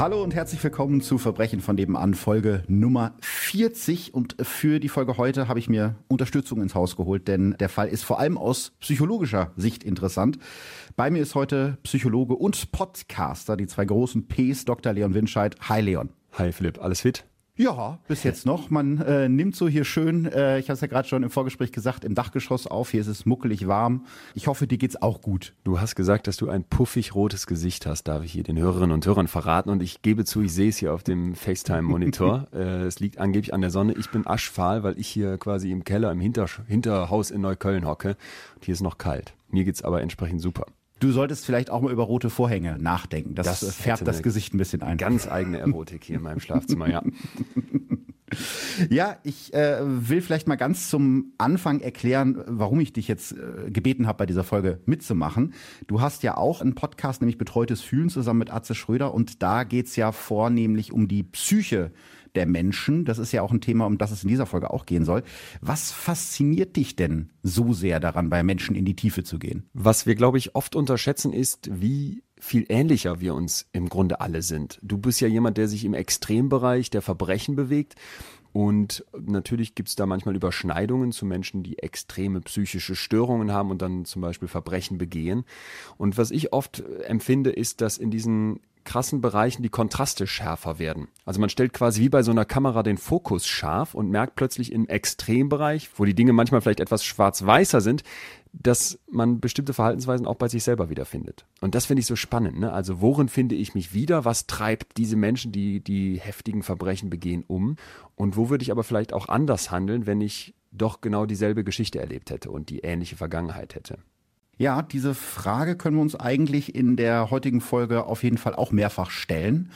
Hallo und herzlich willkommen zu Verbrechen von nebenan, Folge Nummer 40. Und für die Folge heute habe ich mir Unterstützung ins Haus geholt, denn der Fall ist vor allem aus psychologischer Sicht interessant. Bei mir ist heute Psychologe und Podcaster, die zwei großen Ps, Dr. Leon Winscheid. Hi Leon. Hi Philipp, alles fit? Ja, bis jetzt noch. Man äh, nimmt so hier schön, äh, ich habe es ja gerade schon im Vorgespräch gesagt, im Dachgeschoss auf. Hier ist es muckelig warm. Ich hoffe, dir geht's auch gut. Du hast gesagt, dass du ein puffig rotes Gesicht hast, darf ich hier den Hörerinnen und Hörern verraten. Und ich gebe zu, ich sehe es hier auf dem FaceTime-Monitor. äh, es liegt angeblich an der Sonne. Ich bin aschfahl, weil ich hier quasi im Keller, im Hinter Hinterhaus in Neukölln hocke. Und hier ist noch kalt. Mir geht's aber entsprechend super. Du solltest vielleicht auch mal über rote Vorhänge nachdenken. Das, das färbt das Gesicht ein bisschen ein. Ganz eigene Erotik hier in meinem Schlafzimmer, ja. Ja, ich äh, will vielleicht mal ganz zum Anfang erklären, warum ich dich jetzt äh, gebeten habe, bei dieser Folge mitzumachen. Du hast ja auch einen Podcast, nämlich Betreutes Fühlen zusammen mit Atze Schröder und da geht's ja vornehmlich um die Psyche der Menschen. Das ist ja auch ein Thema, um das es in dieser Folge auch gehen soll. Was fasziniert dich denn so sehr daran, bei Menschen in die Tiefe zu gehen? Was wir, glaube ich, oft unterschätzen, ist, wie viel ähnlicher wir uns im Grunde alle sind. Du bist ja jemand, der sich im Extrembereich der Verbrechen bewegt. Und natürlich gibt es da manchmal Überschneidungen zu Menschen, die extreme psychische Störungen haben und dann zum Beispiel Verbrechen begehen. Und was ich oft empfinde, ist, dass in diesen krassen Bereichen die Kontraste schärfer werden. Also man stellt quasi wie bei so einer Kamera den Fokus scharf und merkt plötzlich im Extrembereich, wo die Dinge manchmal vielleicht etwas schwarz-weißer sind, dass man bestimmte Verhaltensweisen auch bei sich selber wiederfindet. Und das finde ich so spannend. Ne? Also worin finde ich mich wieder? Was treibt diese Menschen, die die heftigen Verbrechen begehen, um? Und wo würde ich aber vielleicht auch anders handeln, wenn ich doch genau dieselbe Geschichte erlebt hätte und die ähnliche Vergangenheit hätte? Ja, diese Frage können wir uns eigentlich in der heutigen Folge auf jeden Fall auch mehrfach stellen,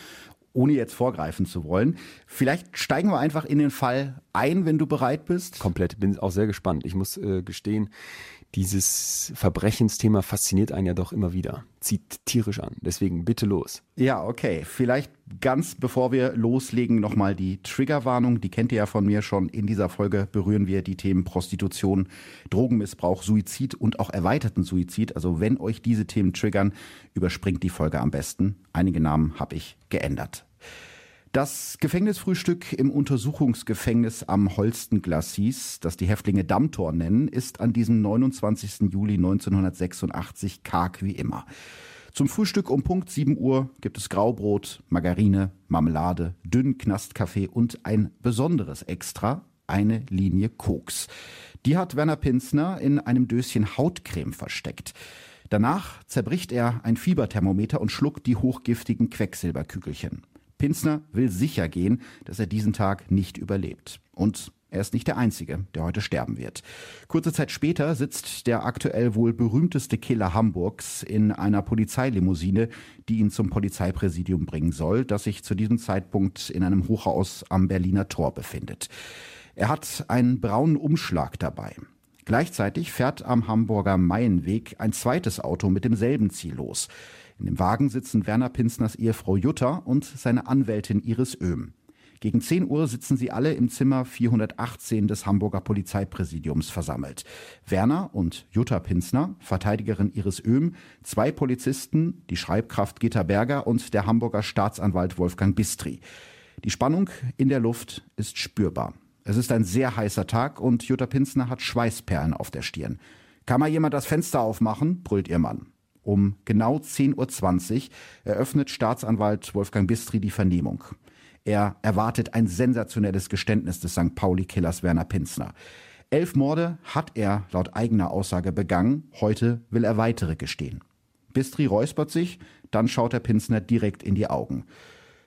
ohne jetzt vorgreifen zu wollen. Vielleicht steigen wir einfach in den Fall ein, wenn du bereit bist. Komplett, bin auch sehr gespannt. Ich muss äh, gestehen, dieses Verbrechensthema fasziniert einen ja doch immer wieder. Zieht tierisch an. Deswegen bitte los. Ja, okay. Vielleicht ganz bevor wir loslegen nochmal die Triggerwarnung. Die kennt ihr ja von mir schon. In dieser Folge berühren wir die Themen Prostitution, Drogenmissbrauch, Suizid und auch erweiterten Suizid. Also wenn euch diese Themen triggern, überspringt die Folge am besten. Einige Namen habe ich geändert. Das Gefängnisfrühstück im Untersuchungsgefängnis am Holsten Glacis, das die Häftlinge Dammtor nennen, ist an diesem 29. Juli 1986 karg wie immer. Zum Frühstück um Punkt 7 Uhr gibt es Graubrot, Margarine, Marmelade, dünn Knastkaffee und ein besonderes Extra, eine Linie Koks. Die hat Werner Pinsner in einem Döschen Hautcreme versteckt. Danach zerbricht er ein Fieberthermometer und schluckt die hochgiftigen Quecksilberkügelchen. Pinsner will sicher gehen, dass er diesen Tag nicht überlebt. Und er ist nicht der Einzige, der heute sterben wird. Kurze Zeit später sitzt der aktuell wohl berühmteste Killer Hamburgs in einer Polizeilimousine, die ihn zum Polizeipräsidium bringen soll, das sich zu diesem Zeitpunkt in einem Hochhaus am Berliner Tor befindet. Er hat einen braunen Umschlag dabei. Gleichzeitig fährt am Hamburger Maienweg ein zweites Auto mit demselben Ziel los. In dem Wagen sitzen Werner Pinsners Ehefrau Jutta und seine Anwältin Iris Oehm. Gegen 10 Uhr sitzen sie alle im Zimmer 418 des Hamburger Polizeipräsidiums versammelt. Werner und Jutta Pinsner, Verteidigerin Iris Oehm, zwei Polizisten, die Schreibkraft Gitta Berger und der Hamburger Staatsanwalt Wolfgang Bistri. Die Spannung in der Luft ist spürbar. Es ist ein sehr heißer Tag und Jutta Pinsner hat Schweißperlen auf der Stirn. Kann mal jemand das Fenster aufmachen? brüllt ihr Mann. Um genau 10.20 Uhr eröffnet Staatsanwalt Wolfgang Bistri die Vernehmung. Er erwartet ein sensationelles Geständnis des St. Pauli-Killers Werner Pinsner. Elf Morde hat er laut eigener Aussage begangen, heute will er weitere gestehen. Bistri räuspert sich, dann schaut der Pinsner direkt in die Augen.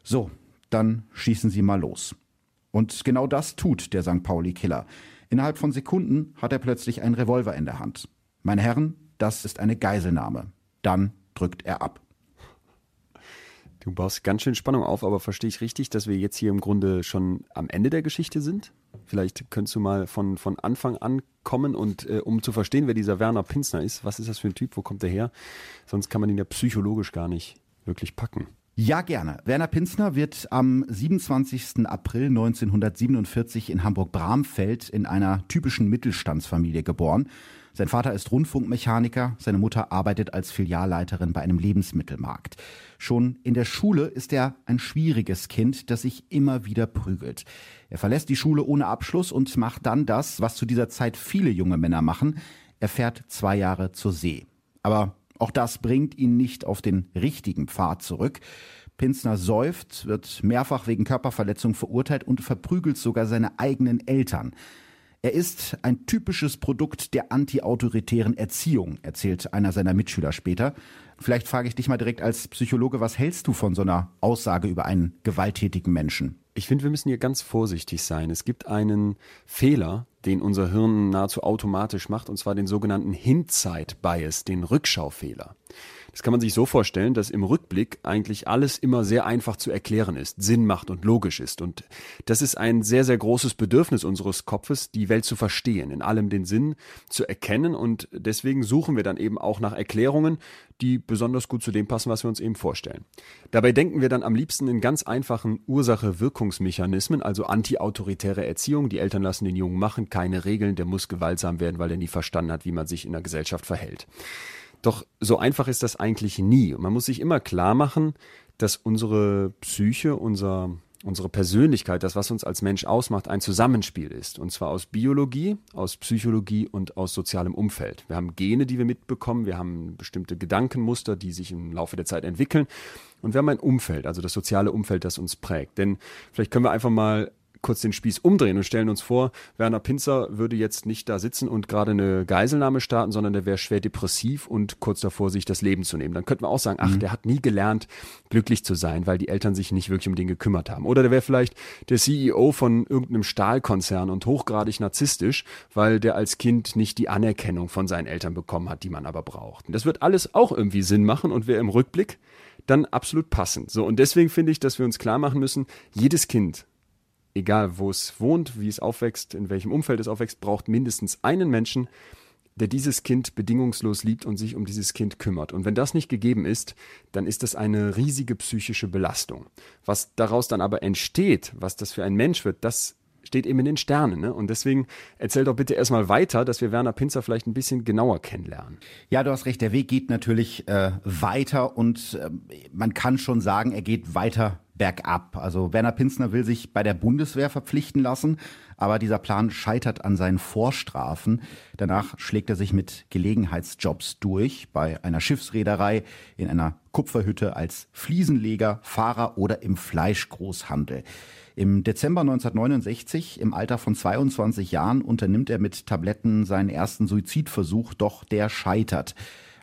So, dann schießen Sie mal los. Und genau das tut der St. Pauli-Killer. Innerhalb von Sekunden hat er plötzlich einen Revolver in der Hand. Meine Herren, das ist eine Geiselnahme dann drückt er ab. Du baust ganz schön Spannung auf, aber verstehe ich richtig, dass wir jetzt hier im Grunde schon am Ende der Geschichte sind? Vielleicht könntest du mal von, von Anfang an kommen und äh, um zu verstehen, wer dieser Werner Pinsner ist, was ist das für ein Typ, wo kommt er her? Sonst kann man ihn ja psychologisch gar nicht wirklich packen. Ja, gerne. Werner Pinzner wird am 27. April 1947 in Hamburg-Bramfeld in einer typischen Mittelstandsfamilie geboren. Sein Vater ist Rundfunkmechaniker, seine Mutter arbeitet als Filialleiterin bei einem Lebensmittelmarkt. Schon in der Schule ist er ein schwieriges Kind, das sich immer wieder prügelt. Er verlässt die Schule ohne Abschluss und macht dann das, was zu dieser Zeit viele junge Männer machen. Er fährt zwei Jahre zur See. Aber auch das bringt ihn nicht auf den richtigen Pfad zurück. Pinsner säuft, wird mehrfach wegen Körperverletzung verurteilt und verprügelt sogar seine eigenen Eltern. Er ist ein typisches Produkt der antiautoritären Erziehung, erzählt einer seiner Mitschüler später. Vielleicht frage ich dich mal direkt als Psychologe, was hältst du von so einer Aussage über einen gewalttätigen Menschen? Ich finde, wir müssen hier ganz vorsichtig sein. Es gibt einen Fehler, den unser Hirn nahezu automatisch macht, und zwar den sogenannten Hindsight-Bias, den Rückschaufehler. Das kann man sich so vorstellen, dass im Rückblick eigentlich alles immer sehr einfach zu erklären ist, Sinn macht und logisch ist. Und das ist ein sehr, sehr großes Bedürfnis unseres Kopfes, die Welt zu verstehen, in allem den Sinn zu erkennen. Und deswegen suchen wir dann eben auch nach Erklärungen, die besonders gut zu dem passen, was wir uns eben vorstellen. Dabei denken wir dann am liebsten in ganz einfachen Ursache-Wirkungsmechanismen, also anti-autoritäre Erziehung. Die Eltern lassen den Jungen machen, keine Regeln, der muss gewaltsam werden, weil er nie verstanden hat, wie man sich in der Gesellschaft verhält. Doch so einfach ist das eigentlich nie. Man muss sich immer klar machen, dass unsere Psyche, unser, unsere Persönlichkeit, das, was uns als Mensch ausmacht, ein Zusammenspiel ist. Und zwar aus Biologie, aus Psychologie und aus sozialem Umfeld. Wir haben Gene, die wir mitbekommen, wir haben bestimmte Gedankenmuster, die sich im Laufe der Zeit entwickeln. Und wir haben ein Umfeld, also das soziale Umfeld, das uns prägt. Denn vielleicht können wir einfach mal kurz den Spieß umdrehen und stellen uns vor, Werner Pinzer würde jetzt nicht da sitzen und gerade eine Geiselnahme starten, sondern der wäre schwer depressiv und kurz davor, sich das Leben zu nehmen. Dann könnten wir auch sagen, ach, mhm. der hat nie gelernt, glücklich zu sein, weil die Eltern sich nicht wirklich um den gekümmert haben. Oder der wäre vielleicht der CEO von irgendeinem Stahlkonzern und hochgradig narzisstisch, weil der als Kind nicht die Anerkennung von seinen Eltern bekommen hat, die man aber braucht. Und das wird alles auch irgendwie Sinn machen und wäre im Rückblick dann absolut passend. So, und deswegen finde ich, dass wir uns klar machen müssen, jedes Kind egal wo es wohnt, wie es aufwächst, in welchem Umfeld es aufwächst, braucht mindestens einen Menschen, der dieses Kind bedingungslos liebt und sich um dieses Kind kümmert. Und wenn das nicht gegeben ist, dann ist das eine riesige psychische Belastung. Was daraus dann aber entsteht, was das für ein Mensch wird, das steht eben in den Sternen. Ne? Und deswegen erzähl doch bitte erstmal weiter, dass wir Werner Pinzer vielleicht ein bisschen genauer kennenlernen. Ja, du hast recht, der Weg geht natürlich äh, weiter und äh, man kann schon sagen, er geht weiter bergab. Also Werner Pinzner will sich bei der Bundeswehr verpflichten lassen, aber dieser Plan scheitert an seinen Vorstrafen. Danach schlägt er sich mit Gelegenheitsjobs durch, bei einer Schiffsreederei, in einer Kupferhütte als Fliesenleger, Fahrer oder im Fleischgroßhandel. Im Dezember 1969, im Alter von 22 Jahren, unternimmt er mit Tabletten seinen ersten Suizidversuch, doch der scheitert.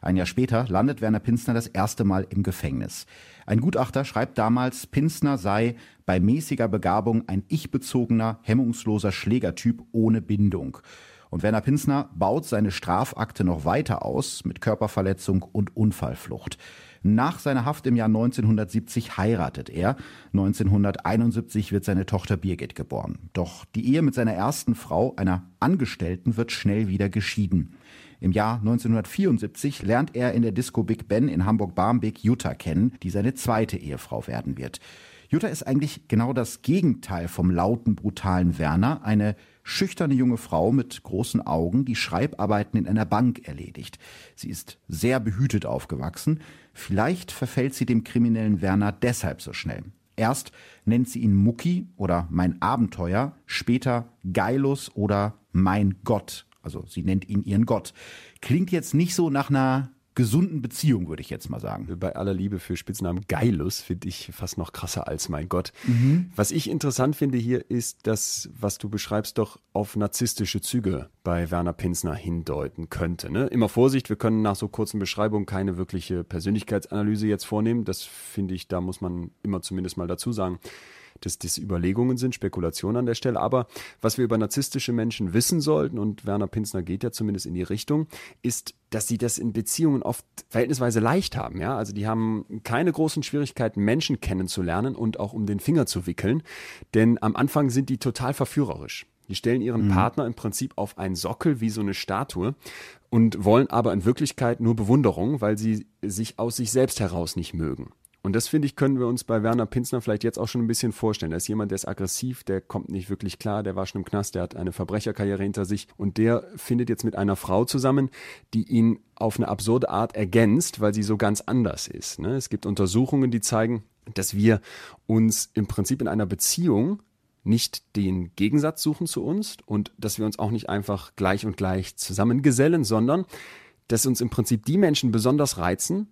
Ein Jahr später landet Werner Pinsner das erste Mal im Gefängnis. Ein Gutachter schreibt damals, Pinsner sei bei mäßiger Begabung ein ich-bezogener, hemmungsloser Schlägertyp ohne Bindung. Und Werner Pinsner baut seine Strafakte noch weiter aus mit Körperverletzung und Unfallflucht. Nach seiner Haft im Jahr 1970 heiratet er. 1971 wird seine Tochter Birgit geboren. Doch die Ehe mit seiner ersten Frau, einer Angestellten, wird schnell wieder geschieden. Im Jahr 1974 lernt er in der Disco Big Ben in Hamburg-Barmbek Jutta kennen, die seine zweite Ehefrau werden wird. Jutta ist eigentlich genau das Gegenteil vom lauten, brutalen Werner, eine schüchterne junge Frau mit großen Augen, die Schreibarbeiten in einer Bank erledigt. Sie ist sehr behütet aufgewachsen. Vielleicht verfällt sie dem kriminellen Werner deshalb so schnell. Erst nennt sie ihn Mucki oder mein Abenteuer, später Geilus oder mein Gott. Also sie nennt ihn ihren Gott. Klingt jetzt nicht so nach einer gesunden Beziehung, würde ich jetzt mal sagen. Bei aller Liebe für Spitznamen Geilus finde ich fast noch krasser als mein Gott. Mhm. Was ich interessant finde hier ist, dass, was du beschreibst, doch auf narzisstische Züge bei Werner Pinsner hindeuten könnte. Ne? Immer Vorsicht, wir können nach so kurzen Beschreibungen keine wirkliche Persönlichkeitsanalyse jetzt vornehmen. Das finde ich, da muss man immer zumindest mal dazu sagen dass das Überlegungen sind, Spekulationen an der Stelle. Aber was wir über narzisstische Menschen wissen sollten, und Werner Pinsner geht ja zumindest in die Richtung, ist, dass sie das in Beziehungen oft verhältnisweise leicht haben. Ja? Also die haben keine großen Schwierigkeiten, Menschen kennenzulernen und auch um den Finger zu wickeln. Denn am Anfang sind die total verführerisch. Die stellen ihren mhm. Partner im Prinzip auf einen Sockel wie so eine Statue und wollen aber in Wirklichkeit nur Bewunderung, weil sie sich aus sich selbst heraus nicht mögen. Und das finde ich, können wir uns bei Werner Pinsner vielleicht jetzt auch schon ein bisschen vorstellen. Er ist jemand, der ist aggressiv, der kommt nicht wirklich klar, der war schon im Knast, der hat eine Verbrecherkarriere hinter sich und der findet jetzt mit einer Frau zusammen, die ihn auf eine absurde Art ergänzt, weil sie so ganz anders ist. Ne? Es gibt Untersuchungen, die zeigen, dass wir uns im Prinzip in einer Beziehung nicht den Gegensatz suchen zu uns und dass wir uns auch nicht einfach gleich und gleich zusammengesellen, sondern dass uns im Prinzip die Menschen besonders reizen,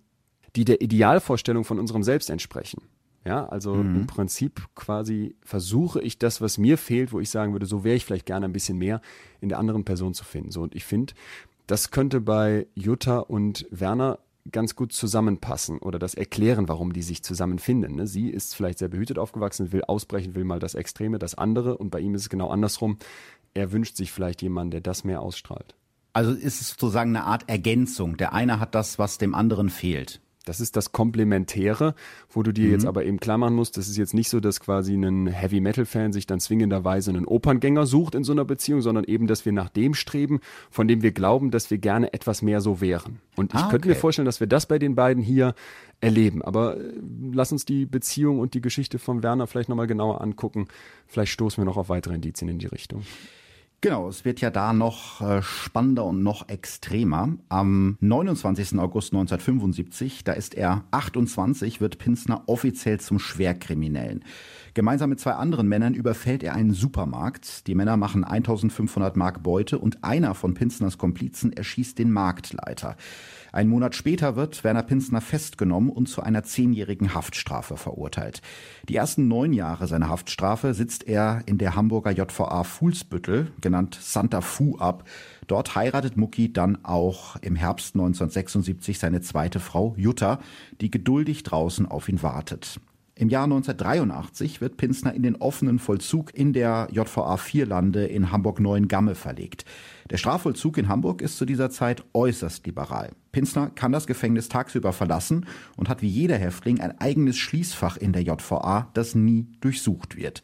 die der Idealvorstellung von unserem Selbst entsprechen. Ja, also mhm. im Prinzip quasi versuche ich das, was mir fehlt, wo ich sagen würde, so wäre ich vielleicht gerne ein bisschen mehr in der anderen Person zu finden. So, und ich finde, das könnte bei Jutta und Werner ganz gut zusammenpassen oder das erklären, warum die sich zusammenfinden. Ne? Sie ist vielleicht sehr behütet aufgewachsen, will ausbrechen, will mal das Extreme, das andere und bei ihm ist es genau andersrum. Er wünscht sich vielleicht jemanden, der das mehr ausstrahlt. Also ist es sozusagen eine Art Ergänzung. Der eine hat das, was dem anderen fehlt. Das ist das Komplementäre, wo du dir mhm. jetzt aber eben klar machen musst, das ist jetzt nicht so, dass quasi ein Heavy Metal Fan sich dann zwingenderweise einen Operngänger sucht in so einer Beziehung, sondern eben, dass wir nach dem streben, von dem wir glauben, dass wir gerne etwas mehr so wären. Und ich ah, okay. könnte mir vorstellen, dass wir das bei den beiden hier erleben. Aber äh, lass uns die Beziehung und die Geschichte von Werner vielleicht nochmal genauer angucken. Vielleicht stoßen wir noch auf weitere Indizien in die Richtung. Genau, es wird ja da noch äh, spannender und noch extremer. Am 29. August 1975, da ist er 28, wird Pinsner offiziell zum Schwerkriminellen. Gemeinsam mit zwei anderen Männern überfällt er einen Supermarkt. Die Männer machen 1500 Mark Beute und einer von Pinsners Komplizen erschießt den Marktleiter. Ein Monat später wird Werner Pinsner festgenommen und zu einer zehnjährigen Haftstrafe verurteilt. Die ersten neun Jahre seiner Haftstrafe sitzt er in der Hamburger JVA Fuhlsbüttel, genannt Santa Fu, ab. Dort heiratet Mucki dann auch im Herbst 1976 seine zweite Frau Jutta, die geduldig draußen auf ihn wartet. Im Jahr 1983 wird Pinsner in den offenen Vollzug in der JVA Vierlande in Hamburg-Neuengamme verlegt. Der Strafvollzug in Hamburg ist zu dieser Zeit äußerst liberal. Pinsner kann das Gefängnis tagsüber verlassen und hat wie jeder Häftling ein eigenes Schließfach in der JVA, das nie durchsucht wird.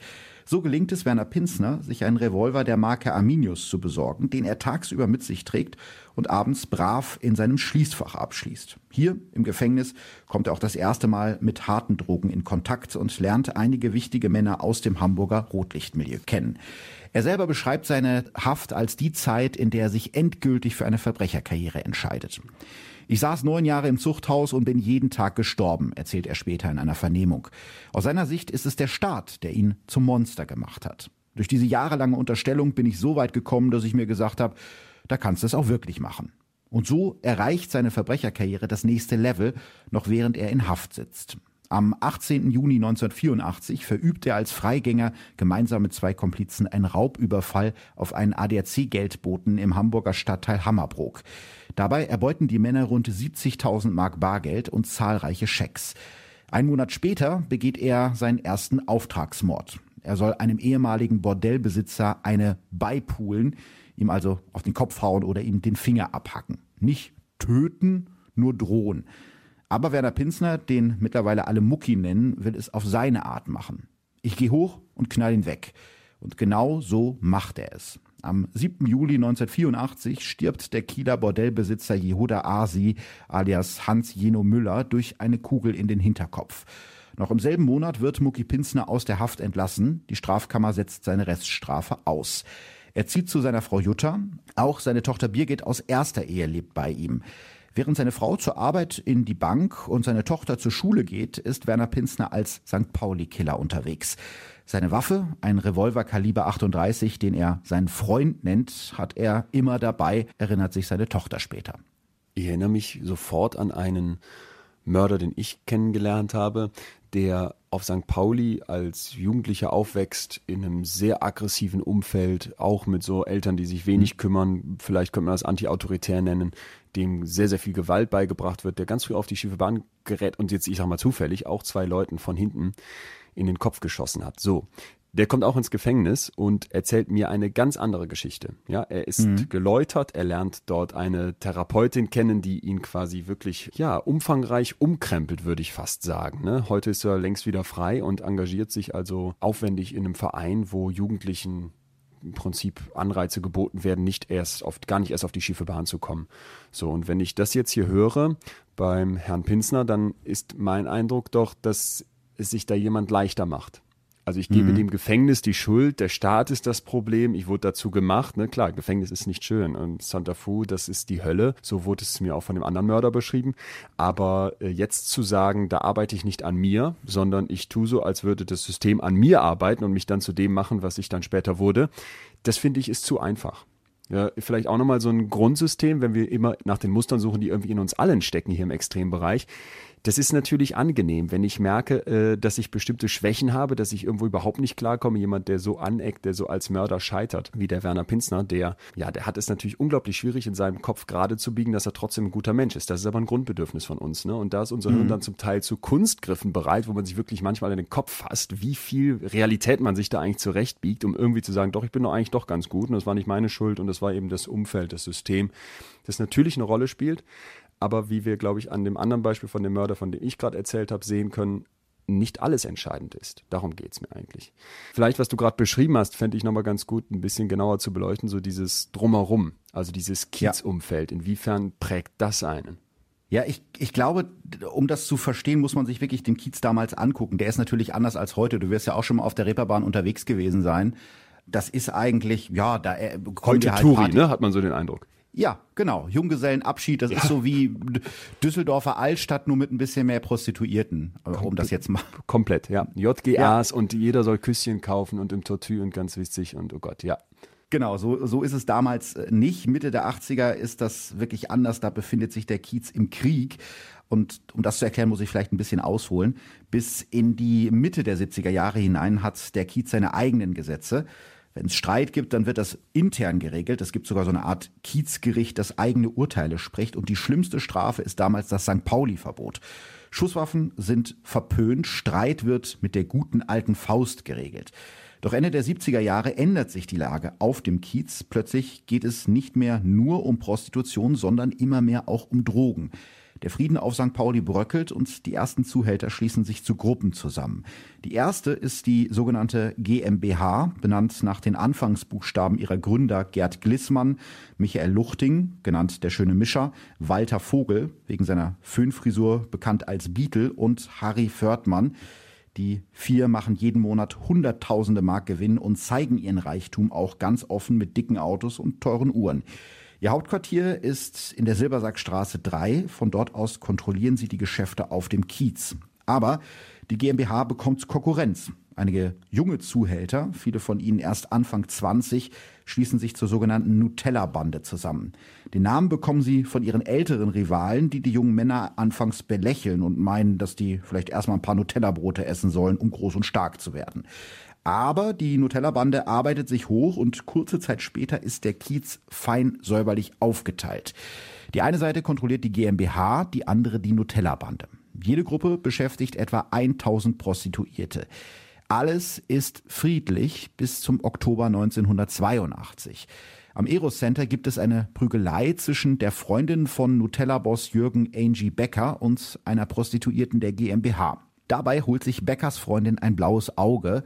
So gelingt es Werner Pinsner, sich einen Revolver der Marke Arminius zu besorgen, den er tagsüber mit sich trägt und abends brav in seinem Schließfach abschließt. Hier im Gefängnis kommt er auch das erste Mal mit harten Drogen in Kontakt und lernt einige wichtige Männer aus dem Hamburger Rotlichtmilieu kennen. Er selber beschreibt seine Haft als die Zeit, in der er sich endgültig für eine Verbrecherkarriere entscheidet. Ich saß neun Jahre im Zuchthaus und bin jeden Tag gestorben, erzählt er später in einer Vernehmung. Aus seiner Sicht ist es der Staat, der ihn zum Monster gemacht hat. Durch diese jahrelange Unterstellung bin ich so weit gekommen, dass ich mir gesagt habe, da kannst du es auch wirklich machen. Und so erreicht seine Verbrecherkarriere das nächste Level, noch während er in Haft sitzt. Am 18. Juni 1984 verübt er als Freigänger gemeinsam mit zwei Komplizen einen Raubüberfall auf einen ADAC-Geldboten im Hamburger Stadtteil Hammerbrook. Dabei erbeuten die Männer rund 70.000 Mark Bargeld und zahlreiche Schecks. Ein Monat später begeht er seinen ersten Auftragsmord. Er soll einem ehemaligen Bordellbesitzer eine beipulen, ihm also auf den Kopf hauen oder ihm den Finger abhacken. Nicht töten, nur drohen. Aber Werner Pinsner, den mittlerweile alle Mucki nennen, will es auf seine Art machen. Ich gehe hoch und knall ihn weg. Und genau so macht er es. Am 7. Juli 1984 stirbt der Kieler Bordellbesitzer Jehuda Asi alias Hans Jeno Müller durch eine Kugel in den Hinterkopf. Noch im selben Monat wird Mucki Pinsner aus der Haft entlassen. Die Strafkammer setzt seine Reststrafe aus. Er zieht zu seiner Frau Jutta. Auch seine Tochter Birgit aus erster Ehe lebt bei ihm. Während seine Frau zur Arbeit in die Bank und seine Tochter zur Schule geht, ist Werner Pinsner als St. Pauli-Killer unterwegs. Seine Waffe, ein Revolver Kaliber 38, den er seinen Freund nennt, hat er immer dabei, erinnert sich seine Tochter später. Ich erinnere mich sofort an einen Mörder, den ich kennengelernt habe, der auf St. Pauli als Jugendlicher aufwächst, in einem sehr aggressiven Umfeld, auch mit so Eltern, die sich wenig mhm. kümmern, vielleicht könnte man das anti-autoritär nennen, dem sehr, sehr viel Gewalt beigebracht wird, der ganz früh auf die schiefe Bahn gerät und jetzt, ich sag mal zufällig, auch zwei Leuten von hinten in den Kopf geschossen hat. So. Der kommt auch ins Gefängnis und erzählt mir eine ganz andere Geschichte. Ja, er ist mhm. geläutert, er lernt dort eine Therapeutin kennen, die ihn quasi wirklich, ja, umfangreich umkrempelt, würde ich fast sagen. Ne? Heute ist er längst wieder frei und engagiert sich also aufwendig in einem Verein, wo Jugendlichen im Prinzip Anreize geboten werden, nicht erst auf, gar nicht erst auf die schiefe Bahn zu kommen. So, und wenn ich das jetzt hier höre beim Herrn Pinsner, dann ist mein Eindruck doch, dass es sich da jemand leichter macht. Also ich gebe mhm. dem Gefängnis die Schuld, der Staat ist das Problem, ich wurde dazu gemacht, ne, klar, Gefängnis ist nicht schön und Santa Fu, das ist die Hölle, so wurde es mir auch von dem anderen Mörder beschrieben, aber äh, jetzt zu sagen, da arbeite ich nicht an mir, sondern ich tue so, als würde das System an mir arbeiten und mich dann zu dem machen, was ich dann später wurde, das finde ich ist zu einfach. Ja, vielleicht auch nochmal so ein Grundsystem, wenn wir immer nach den Mustern suchen, die irgendwie in uns allen stecken hier im Extrembereich. Das ist natürlich angenehm, wenn ich merke, äh, dass ich bestimmte Schwächen habe, dass ich irgendwo überhaupt nicht klarkomme. Jemand, der so aneckt, der so als Mörder scheitert, wie der Werner Pinsner, der, ja, der hat es natürlich unglaublich schwierig, in seinem Kopf gerade zu biegen, dass er trotzdem ein guter Mensch ist. Das ist aber ein Grundbedürfnis von uns. Ne? Und da ist unser mhm. Hirn dann zum Teil zu Kunstgriffen bereit, wo man sich wirklich manchmal in den Kopf fasst, wie viel Realität man sich da eigentlich zurechtbiegt, um irgendwie zu sagen, doch, ich bin doch eigentlich doch ganz gut und das war nicht meine Schuld und das war eben das Umfeld, das System, das natürlich eine Rolle spielt aber wie wir, glaube ich, an dem anderen Beispiel von dem Mörder, von dem ich gerade erzählt habe, sehen können, nicht alles entscheidend ist. Darum geht es mir eigentlich. Vielleicht, was du gerade beschrieben hast, fände ich nochmal ganz gut, ein bisschen genauer zu beleuchten, so dieses Drumherum, also dieses Kiezumfeld. Inwiefern prägt das einen? Ja, ich, ich glaube, um das zu verstehen, muss man sich wirklich den Kiez damals angucken. Der ist natürlich anders als heute. Du wirst ja auch schon mal auf der Reeperbahn unterwegs gewesen sein. Das ist eigentlich, ja, da äh, heute halt Touri, ne, hat man so den Eindruck. Ja, genau. Junggesellenabschied, das ja. ist so wie Düsseldorfer Altstadt, nur mit ein bisschen mehr Prostituierten. Kom um das jetzt mal. Komplett, ja. JGAs ja. und jeder soll Küsschen kaufen und im Tortue und ganz wichtig und oh Gott, ja. Genau, so, so ist es damals äh, nicht. Mitte der 80er ist das wirklich anders. Da befindet sich der Kiez im Krieg. Und um das zu erklären, muss ich vielleicht ein bisschen ausholen. Bis in die Mitte der 70er Jahre hinein hat der Kiez seine eigenen Gesetze. Wenn es Streit gibt, dann wird das intern geregelt. Es gibt sogar so eine Art Kiezgericht, das eigene Urteile spricht. Und die schlimmste Strafe ist damals das St. Pauli-Verbot. Schusswaffen sind verpönt, Streit wird mit der guten alten Faust geregelt. Doch Ende der 70er Jahre ändert sich die Lage auf dem Kiez. Plötzlich geht es nicht mehr nur um Prostitution, sondern immer mehr auch um Drogen. Der Frieden auf St. Pauli bröckelt und die ersten Zuhälter schließen sich zu Gruppen zusammen. Die erste ist die sogenannte GmbH, benannt nach den Anfangsbuchstaben ihrer Gründer Gerd Glissmann, Michael Luchting, genannt der schöne Mischer, Walter Vogel, wegen seiner Föhnfrisur bekannt als Beetle und Harry Fördmann. Die vier machen jeden Monat Hunderttausende Mark Gewinn und zeigen ihren Reichtum auch ganz offen mit dicken Autos und teuren Uhren. Ihr Hauptquartier ist in der Silbersackstraße 3. Von dort aus kontrollieren sie die Geschäfte auf dem Kiez. Aber die GmbH bekommt Konkurrenz. Einige junge Zuhälter, viele von ihnen erst Anfang 20, schließen sich zur sogenannten Nutella-Bande zusammen. Den Namen bekommen sie von ihren älteren Rivalen, die die jungen Männer anfangs belächeln und meinen, dass die vielleicht erstmal ein paar Nutella-Brote essen sollen, um groß und stark zu werden. Aber die Nutella-Bande arbeitet sich hoch und kurze Zeit später ist der Kiez fein säuberlich aufgeteilt. Die eine Seite kontrolliert die GmbH, die andere die Nutella-Bande. Jede Gruppe beschäftigt etwa 1000 Prostituierte. Alles ist friedlich bis zum Oktober 1982. Am Eros Center gibt es eine Prügelei zwischen der Freundin von Nutella-Boss Jürgen Angie Becker und einer Prostituierten der GmbH. Dabei holt sich Beckers Freundin ein blaues Auge.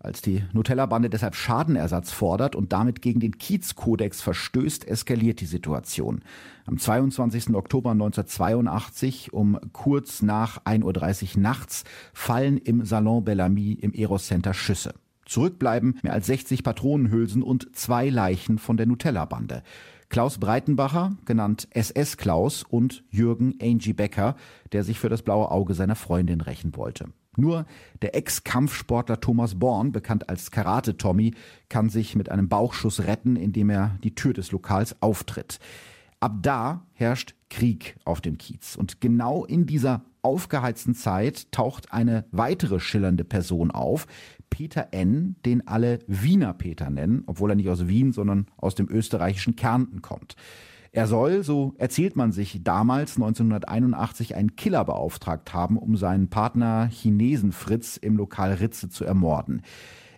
Als die Nutella-Bande deshalb Schadenersatz fordert und damit gegen den Kiez-Kodex verstößt, eskaliert die Situation. Am 22. Oktober 1982 um kurz nach 1.30 Uhr nachts fallen im Salon Bellamy im Eros Center Schüsse. Zurückbleiben mehr als 60 Patronenhülsen und zwei Leichen von der Nutella-Bande. Klaus Breitenbacher, genannt SS Klaus, und Jürgen Angie Becker, der sich für das blaue Auge seiner Freundin rächen wollte. Nur der Ex-Kampfsportler Thomas Born, bekannt als Karate-Tommy, kann sich mit einem Bauchschuss retten, indem er die Tür des Lokals auftritt. Ab da herrscht Krieg auf dem Kiez. Und genau in dieser aufgeheizten Zeit taucht eine weitere schillernde Person auf, Peter N., den alle Wiener Peter nennen, obwohl er nicht aus Wien, sondern aus dem österreichischen Kärnten kommt. Er soll, so erzählt man sich damals 1981, einen Killer beauftragt haben, um seinen Partner Chinesen Fritz im Lokal Ritze zu ermorden.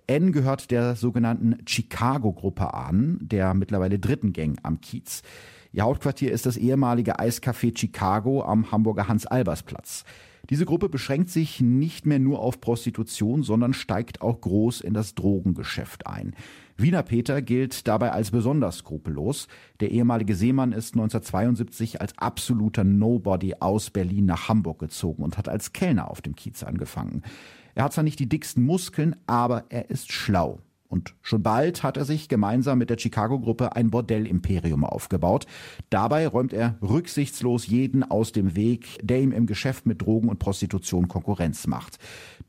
N gehört der sogenannten Chicago-Gruppe an, der mittlerweile dritten Gang am Kiez. Ihr Hauptquartier ist das ehemalige Eiscafé Chicago am Hamburger Hans-Albers-Platz. Diese Gruppe beschränkt sich nicht mehr nur auf Prostitution, sondern steigt auch groß in das Drogengeschäft ein. Wiener Peter gilt dabei als besonders skrupellos. Der ehemalige Seemann ist 1972 als absoluter Nobody aus Berlin nach Hamburg gezogen und hat als Kellner auf dem Kiez angefangen. Er hat zwar nicht die dicksten Muskeln, aber er ist schlau. Und schon bald hat er sich gemeinsam mit der Chicago-Gruppe ein Bordellimperium aufgebaut. Dabei räumt er rücksichtslos jeden aus dem Weg, der ihm im Geschäft mit Drogen und Prostitution Konkurrenz macht.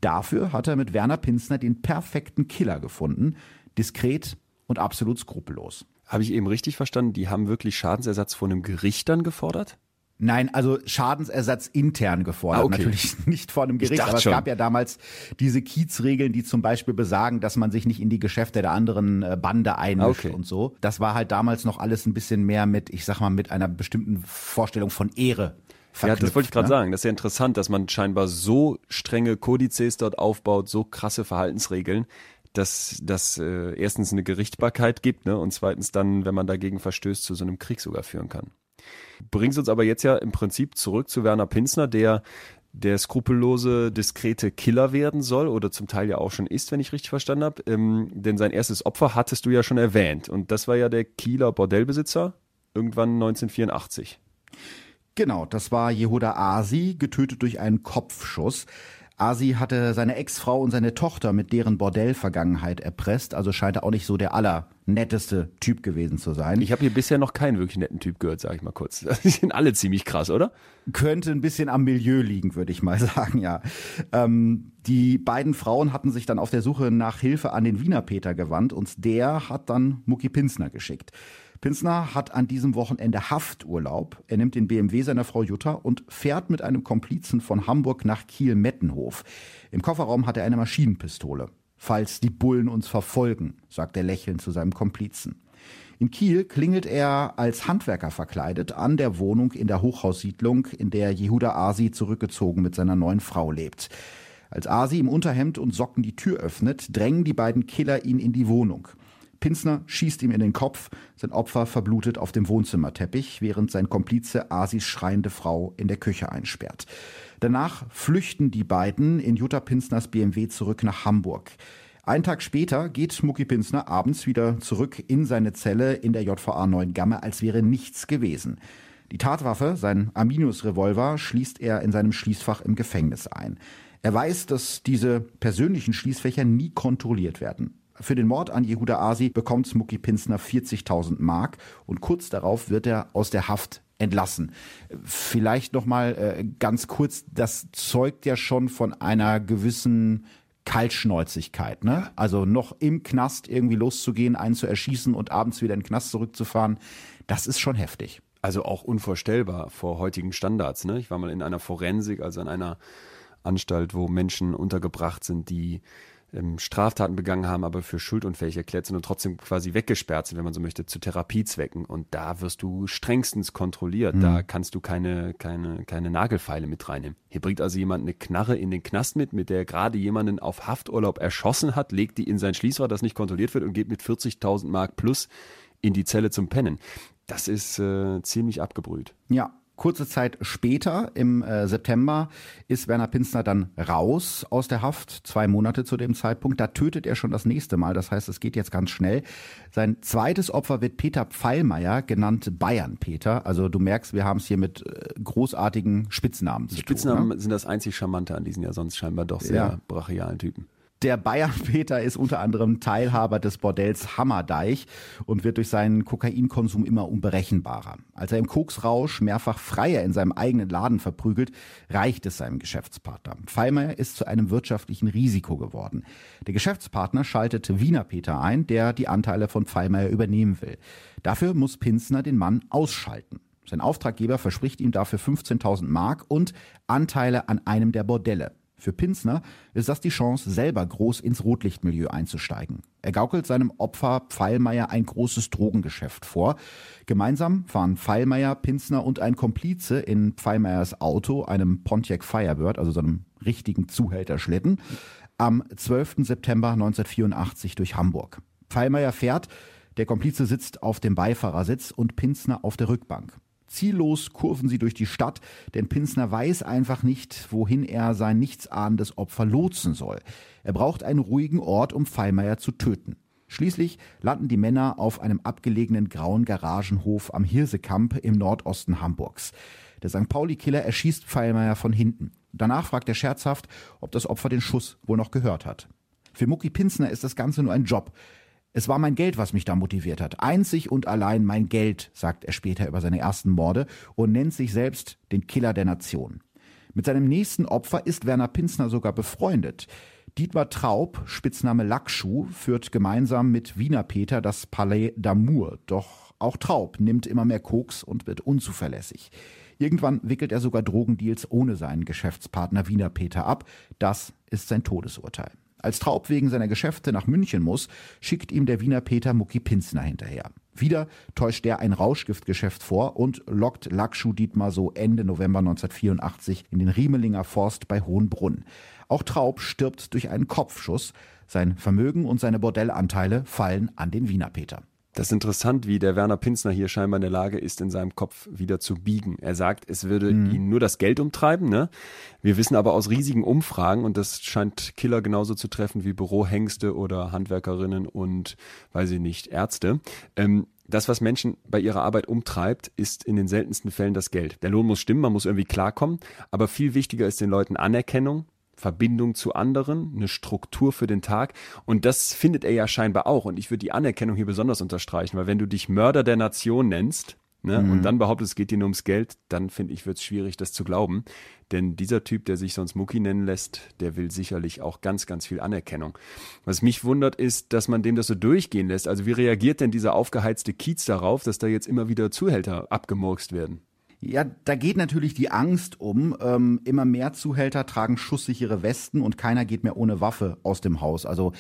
Dafür hat er mit Werner Pinsner den perfekten Killer gefunden. Diskret und absolut skrupellos. Habe ich eben richtig verstanden? Die haben wirklich Schadensersatz von einem Gericht dann gefordert? Nein, also Schadensersatz intern gefordert, ah, okay. natürlich nicht vor einem Gericht. Aber es schon. gab ja damals diese Kiezregeln, die zum Beispiel besagen, dass man sich nicht in die Geschäfte der anderen äh, Bande einmischt okay. und so. Das war halt damals noch alles ein bisschen mehr mit, ich sag mal, mit einer bestimmten Vorstellung von Ehre. Ja, das wollte ich gerade ne? sagen. Das ist ja interessant, dass man scheinbar so strenge Kodizes dort aufbaut, so krasse Verhaltensregeln, dass das äh, erstens eine Gerichtbarkeit gibt ne, und zweitens dann, wenn man dagegen verstößt, zu so einem Krieg sogar führen kann. Bringt uns aber jetzt ja im Prinzip zurück zu Werner Pinsner, der der skrupellose, diskrete Killer werden soll oder zum Teil ja auch schon ist, wenn ich richtig verstanden habe. Ähm, denn sein erstes Opfer hattest du ja schon erwähnt und das war ja der Kieler Bordellbesitzer irgendwann 1984. Genau, das war Jehuda Asi, getötet durch einen Kopfschuss. Asi hatte seine Ex-Frau und seine Tochter mit deren Bordellvergangenheit erpresst, also scheint er auch nicht so der allernetteste Typ gewesen zu sein. Ich habe hier bisher noch keinen wirklich netten Typ gehört, sage ich mal kurz. Die sind alle ziemlich krass, oder? Könnte ein bisschen am Milieu liegen, würde ich mal sagen, ja. Ähm, die beiden Frauen hatten sich dann auf der Suche nach Hilfe an den Wiener Peter gewandt und der hat dann Mucki Pinsner geschickt. Pinsner hat an diesem Wochenende Hafturlaub. Er nimmt den BMW seiner Frau Jutta und fährt mit einem Komplizen von Hamburg nach Kiel-Mettenhof. Im Kofferraum hat er eine Maschinenpistole. Falls die Bullen uns verfolgen, sagt er lächelnd zu seinem Komplizen. In Kiel klingelt er als Handwerker verkleidet an der Wohnung in der Hochhaussiedlung, in der Jehuda Asi zurückgezogen mit seiner neuen Frau lebt. Als Asi im Unterhemd und Socken die Tür öffnet, drängen die beiden Killer ihn in die Wohnung. Pinsner schießt ihm in den Kopf, sein Opfer verblutet auf dem Wohnzimmerteppich, während sein Komplize Asis schreiende Frau in der Küche einsperrt. Danach flüchten die beiden in Jutta Pinsners BMW zurück nach Hamburg. Einen Tag später geht Mucki Pinsner abends wieder zurück in seine Zelle in der JVA 9 Gamme, als wäre nichts gewesen. Die Tatwaffe, sein Aminus-Revolver, schließt er in seinem Schließfach im Gefängnis ein. Er weiß, dass diese persönlichen Schließfächer nie kontrolliert werden. Für den Mord an Jehuda Asi bekommt Smucky Pinsner 40.000 Mark und kurz darauf wird er aus der Haft entlassen. Vielleicht noch mal äh, ganz kurz, das zeugt ja schon von einer gewissen Kaltschnäuzigkeit, ne? Also noch im Knast irgendwie loszugehen, einen zu erschießen und abends wieder in den Knast zurückzufahren, das ist schon heftig. Also auch unvorstellbar vor heutigen Standards, ne? Ich war mal in einer Forensik, also in einer Anstalt, wo Menschen untergebracht sind, die ähm, Straftaten begangen haben, aber für schuldunfähig erklärt sind und trotzdem quasi weggesperrt sind, wenn man so möchte, zu Therapiezwecken. Und da wirst du strengstens kontrolliert. Mhm. Da kannst du keine, keine, keine Nagelfeile mit reinnehmen. Hier bringt also jemand eine Knarre in den Knast mit, mit der gerade jemanden auf Hafturlaub erschossen hat, legt die in sein Schließfach, das nicht kontrolliert wird und geht mit 40.000 Mark plus in die Zelle zum Pennen. Das ist äh, ziemlich abgebrüht. Ja, Kurze Zeit später, im äh, September, ist Werner Pinsner dann raus aus der Haft, zwei Monate zu dem Zeitpunkt. Da tötet er schon das nächste Mal, das heißt, es geht jetzt ganz schnell. Sein zweites Opfer wird Peter Pfeilmeier, genannt Bayern Peter. Also du merkst, wir haben es hier mit äh, großartigen Spitznamen zu Spitznamen tun. Spitznamen ne? sind das einzig Charmante an diesen ja sonst scheinbar doch sehr ja. brachialen Typen. Der Bayern-Peter ist unter anderem Teilhaber des Bordells Hammerdeich und wird durch seinen Kokainkonsum immer unberechenbarer. Als er im Koksrausch mehrfach Freier in seinem eigenen Laden verprügelt, reicht es seinem Geschäftspartner. Pfeilmeier ist zu einem wirtschaftlichen Risiko geworden. Der Geschäftspartner schaltet Wiener Peter ein, der die Anteile von Pfeilmeier übernehmen will. Dafür muss Pinsner den Mann ausschalten. Sein Auftraggeber verspricht ihm dafür 15.000 Mark und Anteile an einem der Bordelle. Für Pinsner ist das die Chance, selber groß ins Rotlichtmilieu einzusteigen. Er gaukelt seinem Opfer Pfeilmeier ein großes Drogengeschäft vor. Gemeinsam fahren Pfeilmeier, Pinsner und ein Komplize in Pfeilmeiers Auto, einem Pontiac Firebird, also so einem richtigen Zuhälterschlitten, am 12. September 1984 durch Hamburg. Pfeilmeier fährt, der Komplize sitzt auf dem Beifahrersitz und Pinsner auf der Rückbank. Ziellos kurven sie durch die Stadt, denn Pinsner weiß einfach nicht, wohin er sein nichtsahnendes Opfer lotsen soll. Er braucht einen ruhigen Ort, um Fallmeier zu töten. Schließlich landen die Männer auf einem abgelegenen grauen Garagenhof am Hirsekamp im Nordosten Hamburgs. Der St. Pauli-Killer erschießt Pfeilmeier von hinten. Danach fragt er scherzhaft, ob das Opfer den Schuss wohl noch gehört hat. Für Mucki Pinsner ist das Ganze nur ein Job. Es war mein Geld, was mich da motiviert hat. Einzig und allein mein Geld, sagt er später über seine ersten Morde und nennt sich selbst den Killer der Nation. Mit seinem nächsten Opfer ist Werner Pinsner sogar befreundet. Dietmar Traub, Spitzname Lackschuh, führt gemeinsam mit Wiener Peter das Palais d'Amour. Doch auch Traub nimmt immer mehr Koks und wird unzuverlässig. Irgendwann wickelt er sogar Drogendeals ohne seinen Geschäftspartner Wiener Peter ab. Das ist sein Todesurteil. Als Traub wegen seiner Geschäfte nach München muss, schickt ihm der Wiener Peter Mucki Pinsner hinterher. Wieder täuscht der ein Rauschgiftgeschäft vor und lockt Lakshu Dietmar so Ende November 1984 in den Riemelinger Forst bei Hohenbrunn. Auch Traub stirbt durch einen Kopfschuss. Sein Vermögen und seine Bordellanteile fallen an den Wiener Peter. Das ist interessant, wie der Werner Pinsner hier scheinbar in der Lage ist, in seinem Kopf wieder zu biegen. Er sagt, es würde mhm. ihn nur das Geld umtreiben. Ne? Wir wissen aber aus riesigen Umfragen, und das scheint Killer genauso zu treffen wie Bürohengste oder Handwerkerinnen und, weiß ich nicht, Ärzte. Ähm, das, was Menschen bei ihrer Arbeit umtreibt, ist in den seltensten Fällen das Geld. Der Lohn muss stimmen, man muss irgendwie klarkommen, aber viel wichtiger ist den Leuten Anerkennung, Verbindung zu anderen, eine Struktur für den Tag. Und das findet er ja scheinbar auch. Und ich würde die Anerkennung hier besonders unterstreichen, weil wenn du dich Mörder der Nation nennst, Ne? Mhm. Und dann behauptet, es geht dir nur ums Geld, dann finde ich, wird es schwierig, das zu glauben. Denn dieser Typ, der sich sonst Mucki nennen lässt, der will sicherlich auch ganz, ganz viel Anerkennung. Was mich wundert, ist, dass man dem das so durchgehen lässt. Also wie reagiert denn dieser aufgeheizte Kiez darauf, dass da jetzt immer wieder Zuhälter abgemurkst werden? Ja, da geht natürlich die Angst um. Ähm, immer mehr Zuhälter tragen schusssichere Westen und keiner geht mehr ohne Waffe aus dem Haus. Also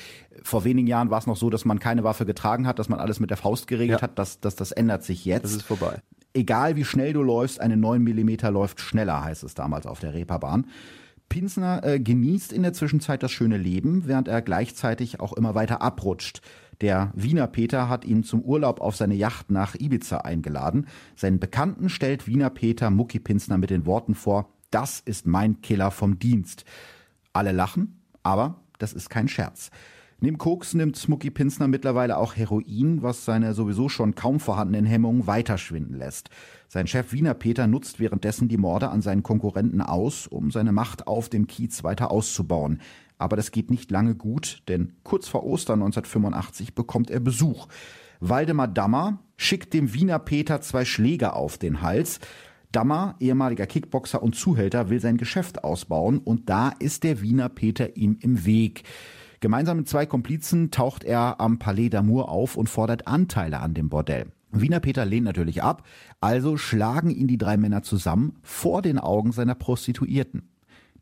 vor wenigen Jahren war es noch so, dass man keine Waffe getragen hat, dass man alles mit der Faust geregelt ja. hat. Das, das, das ändert sich jetzt. Das ist vorbei. Egal wie schnell du läufst, eine 9 Millimeter läuft schneller, heißt es damals auf der Reeperbahn. Pinsner äh, genießt in der Zwischenzeit das schöne Leben, während er gleichzeitig auch immer weiter abrutscht. Der Wiener Peter hat ihn zum Urlaub auf seine Yacht nach Ibiza eingeladen. Seinen Bekannten stellt Wiener Peter Mucki Pinsner mit den Worten vor, das ist mein Killer vom Dienst. Alle lachen, aber das ist kein Scherz. Neben Koks nimmt Smucky Pinsner mittlerweile auch Heroin, was seine sowieso schon kaum vorhandenen Hemmungen weiterschwinden lässt. Sein Chef Wiener Peter nutzt währenddessen die Morde an seinen Konkurrenten aus, um seine Macht auf dem Kiez weiter auszubauen. Aber das geht nicht lange gut, denn kurz vor Ostern 1985 bekommt er Besuch. Waldemar Dammer schickt dem Wiener Peter zwei Schläge auf den Hals. Dammer, ehemaliger Kickboxer und Zuhälter, will sein Geschäft ausbauen und da ist der Wiener Peter ihm im Weg. Gemeinsam mit zwei Komplizen taucht er am Palais d'Amour auf und fordert Anteile an dem Bordell. Wiener Peter lehnt natürlich ab, also schlagen ihn die drei Männer zusammen vor den Augen seiner Prostituierten.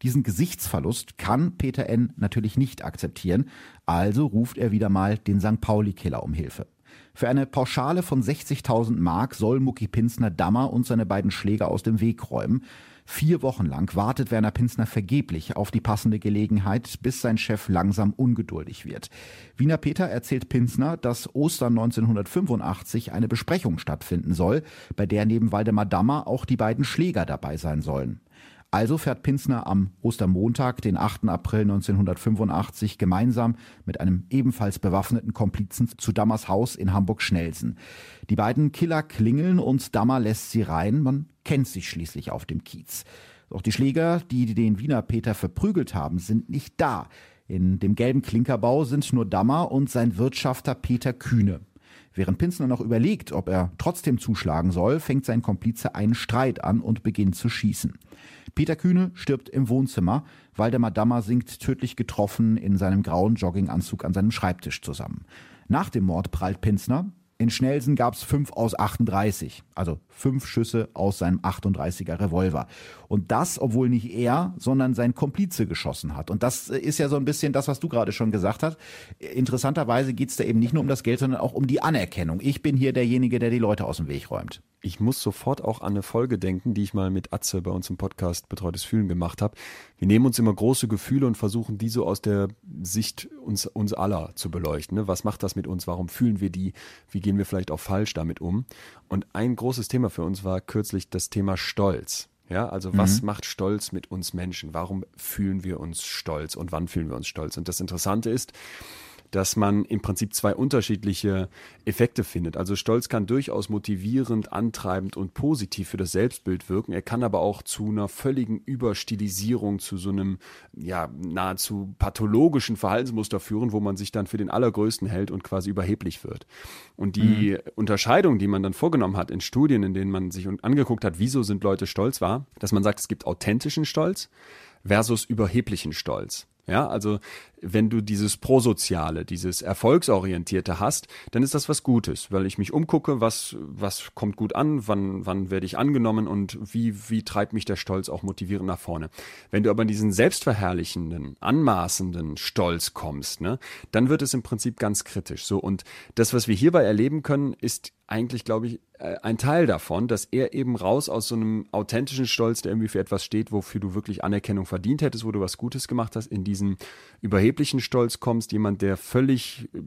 Diesen Gesichtsverlust kann Peter N. natürlich nicht akzeptieren, also ruft er wieder mal den St. Pauli-Killer um Hilfe. Für eine Pauschale von 60.000 Mark soll Mucki Pinsner Dammer und seine beiden Schläger aus dem Weg räumen. Vier Wochen lang wartet Werner Pinsner vergeblich auf die passende Gelegenheit, bis sein Chef langsam ungeduldig wird. Wiener Peter erzählt Pinsner, dass Ostern 1985 eine Besprechung stattfinden soll, bei der neben Waldemar Dammer auch die beiden Schläger dabei sein sollen. Also fährt Pinsner am Ostermontag, den 8. April 1985, gemeinsam mit einem ebenfalls bewaffneten Komplizen zu Dammers Haus in Hamburg-Schnelsen. Die beiden Killer klingeln und Dammer lässt sie rein. Man kennt sich schließlich auf dem Kiez. Doch die Schläger, die den Wiener Peter verprügelt haben, sind nicht da. In dem gelben Klinkerbau sind nur Dammer und sein Wirtschafter Peter Kühne. Während Pinsner noch überlegt, ob er trotzdem zuschlagen soll, fängt sein Komplize einen Streit an und beginnt zu schießen. Peter Kühne stirbt im Wohnzimmer. Waldemar Dammer sinkt tödlich getroffen in seinem grauen Jogginganzug an seinem Schreibtisch zusammen. Nach dem Mord prallt Pinsner, in Schnelsen gab es fünf aus 38, also fünf Schüsse aus seinem 38er Revolver. Und das, obwohl nicht er, sondern sein Komplize geschossen hat. Und das ist ja so ein bisschen das, was du gerade schon gesagt hast. Interessanterweise geht es da eben nicht nur um das Geld, sondern auch um die Anerkennung. Ich bin hier derjenige, der die Leute aus dem Weg räumt ich muss sofort auch an eine Folge denken, die ich mal mit Atze bei uns im Podcast Betreutes Fühlen gemacht habe. Wir nehmen uns immer große Gefühle und versuchen die so aus der Sicht uns, uns aller zu beleuchten. Ne? Was macht das mit uns? Warum fühlen wir die? Wie gehen wir vielleicht auch falsch damit um? Und ein großes Thema für uns war kürzlich das Thema Stolz. Ja, also was mhm. macht Stolz mit uns Menschen? Warum fühlen wir uns stolz und wann fühlen wir uns stolz? Und das Interessante ist, dass man im Prinzip zwei unterschiedliche Effekte findet. Also Stolz kann durchaus motivierend, antreibend und positiv für das Selbstbild wirken. Er kann aber auch zu einer völligen Überstilisierung, zu so einem ja nahezu pathologischen Verhaltensmuster führen, wo man sich dann für den Allergrößten hält und quasi überheblich wird. Und die mhm. Unterscheidung, die man dann vorgenommen hat in Studien, in denen man sich angeguckt hat, wieso sind Leute stolz, war, dass man sagt, es gibt authentischen Stolz versus überheblichen Stolz. Ja, also wenn du dieses Prosoziale, dieses Erfolgsorientierte hast, dann ist das was Gutes, weil ich mich umgucke, was, was kommt gut an, wann, wann werde ich angenommen und wie, wie treibt mich der Stolz auch motivierend nach vorne. Wenn du aber in diesen selbstverherrlichenden, anmaßenden Stolz kommst, ne, dann wird es im Prinzip ganz kritisch. So, und das, was wir hierbei erleben können, ist eigentlich, glaube ich, äh, ein Teil davon, dass er eben raus aus so einem authentischen Stolz, der irgendwie für etwas steht, wofür du wirklich Anerkennung verdient hättest, wo du was Gutes gemacht hast, in diesen überheblichen Stolz kommst, jemand, der völlig äh,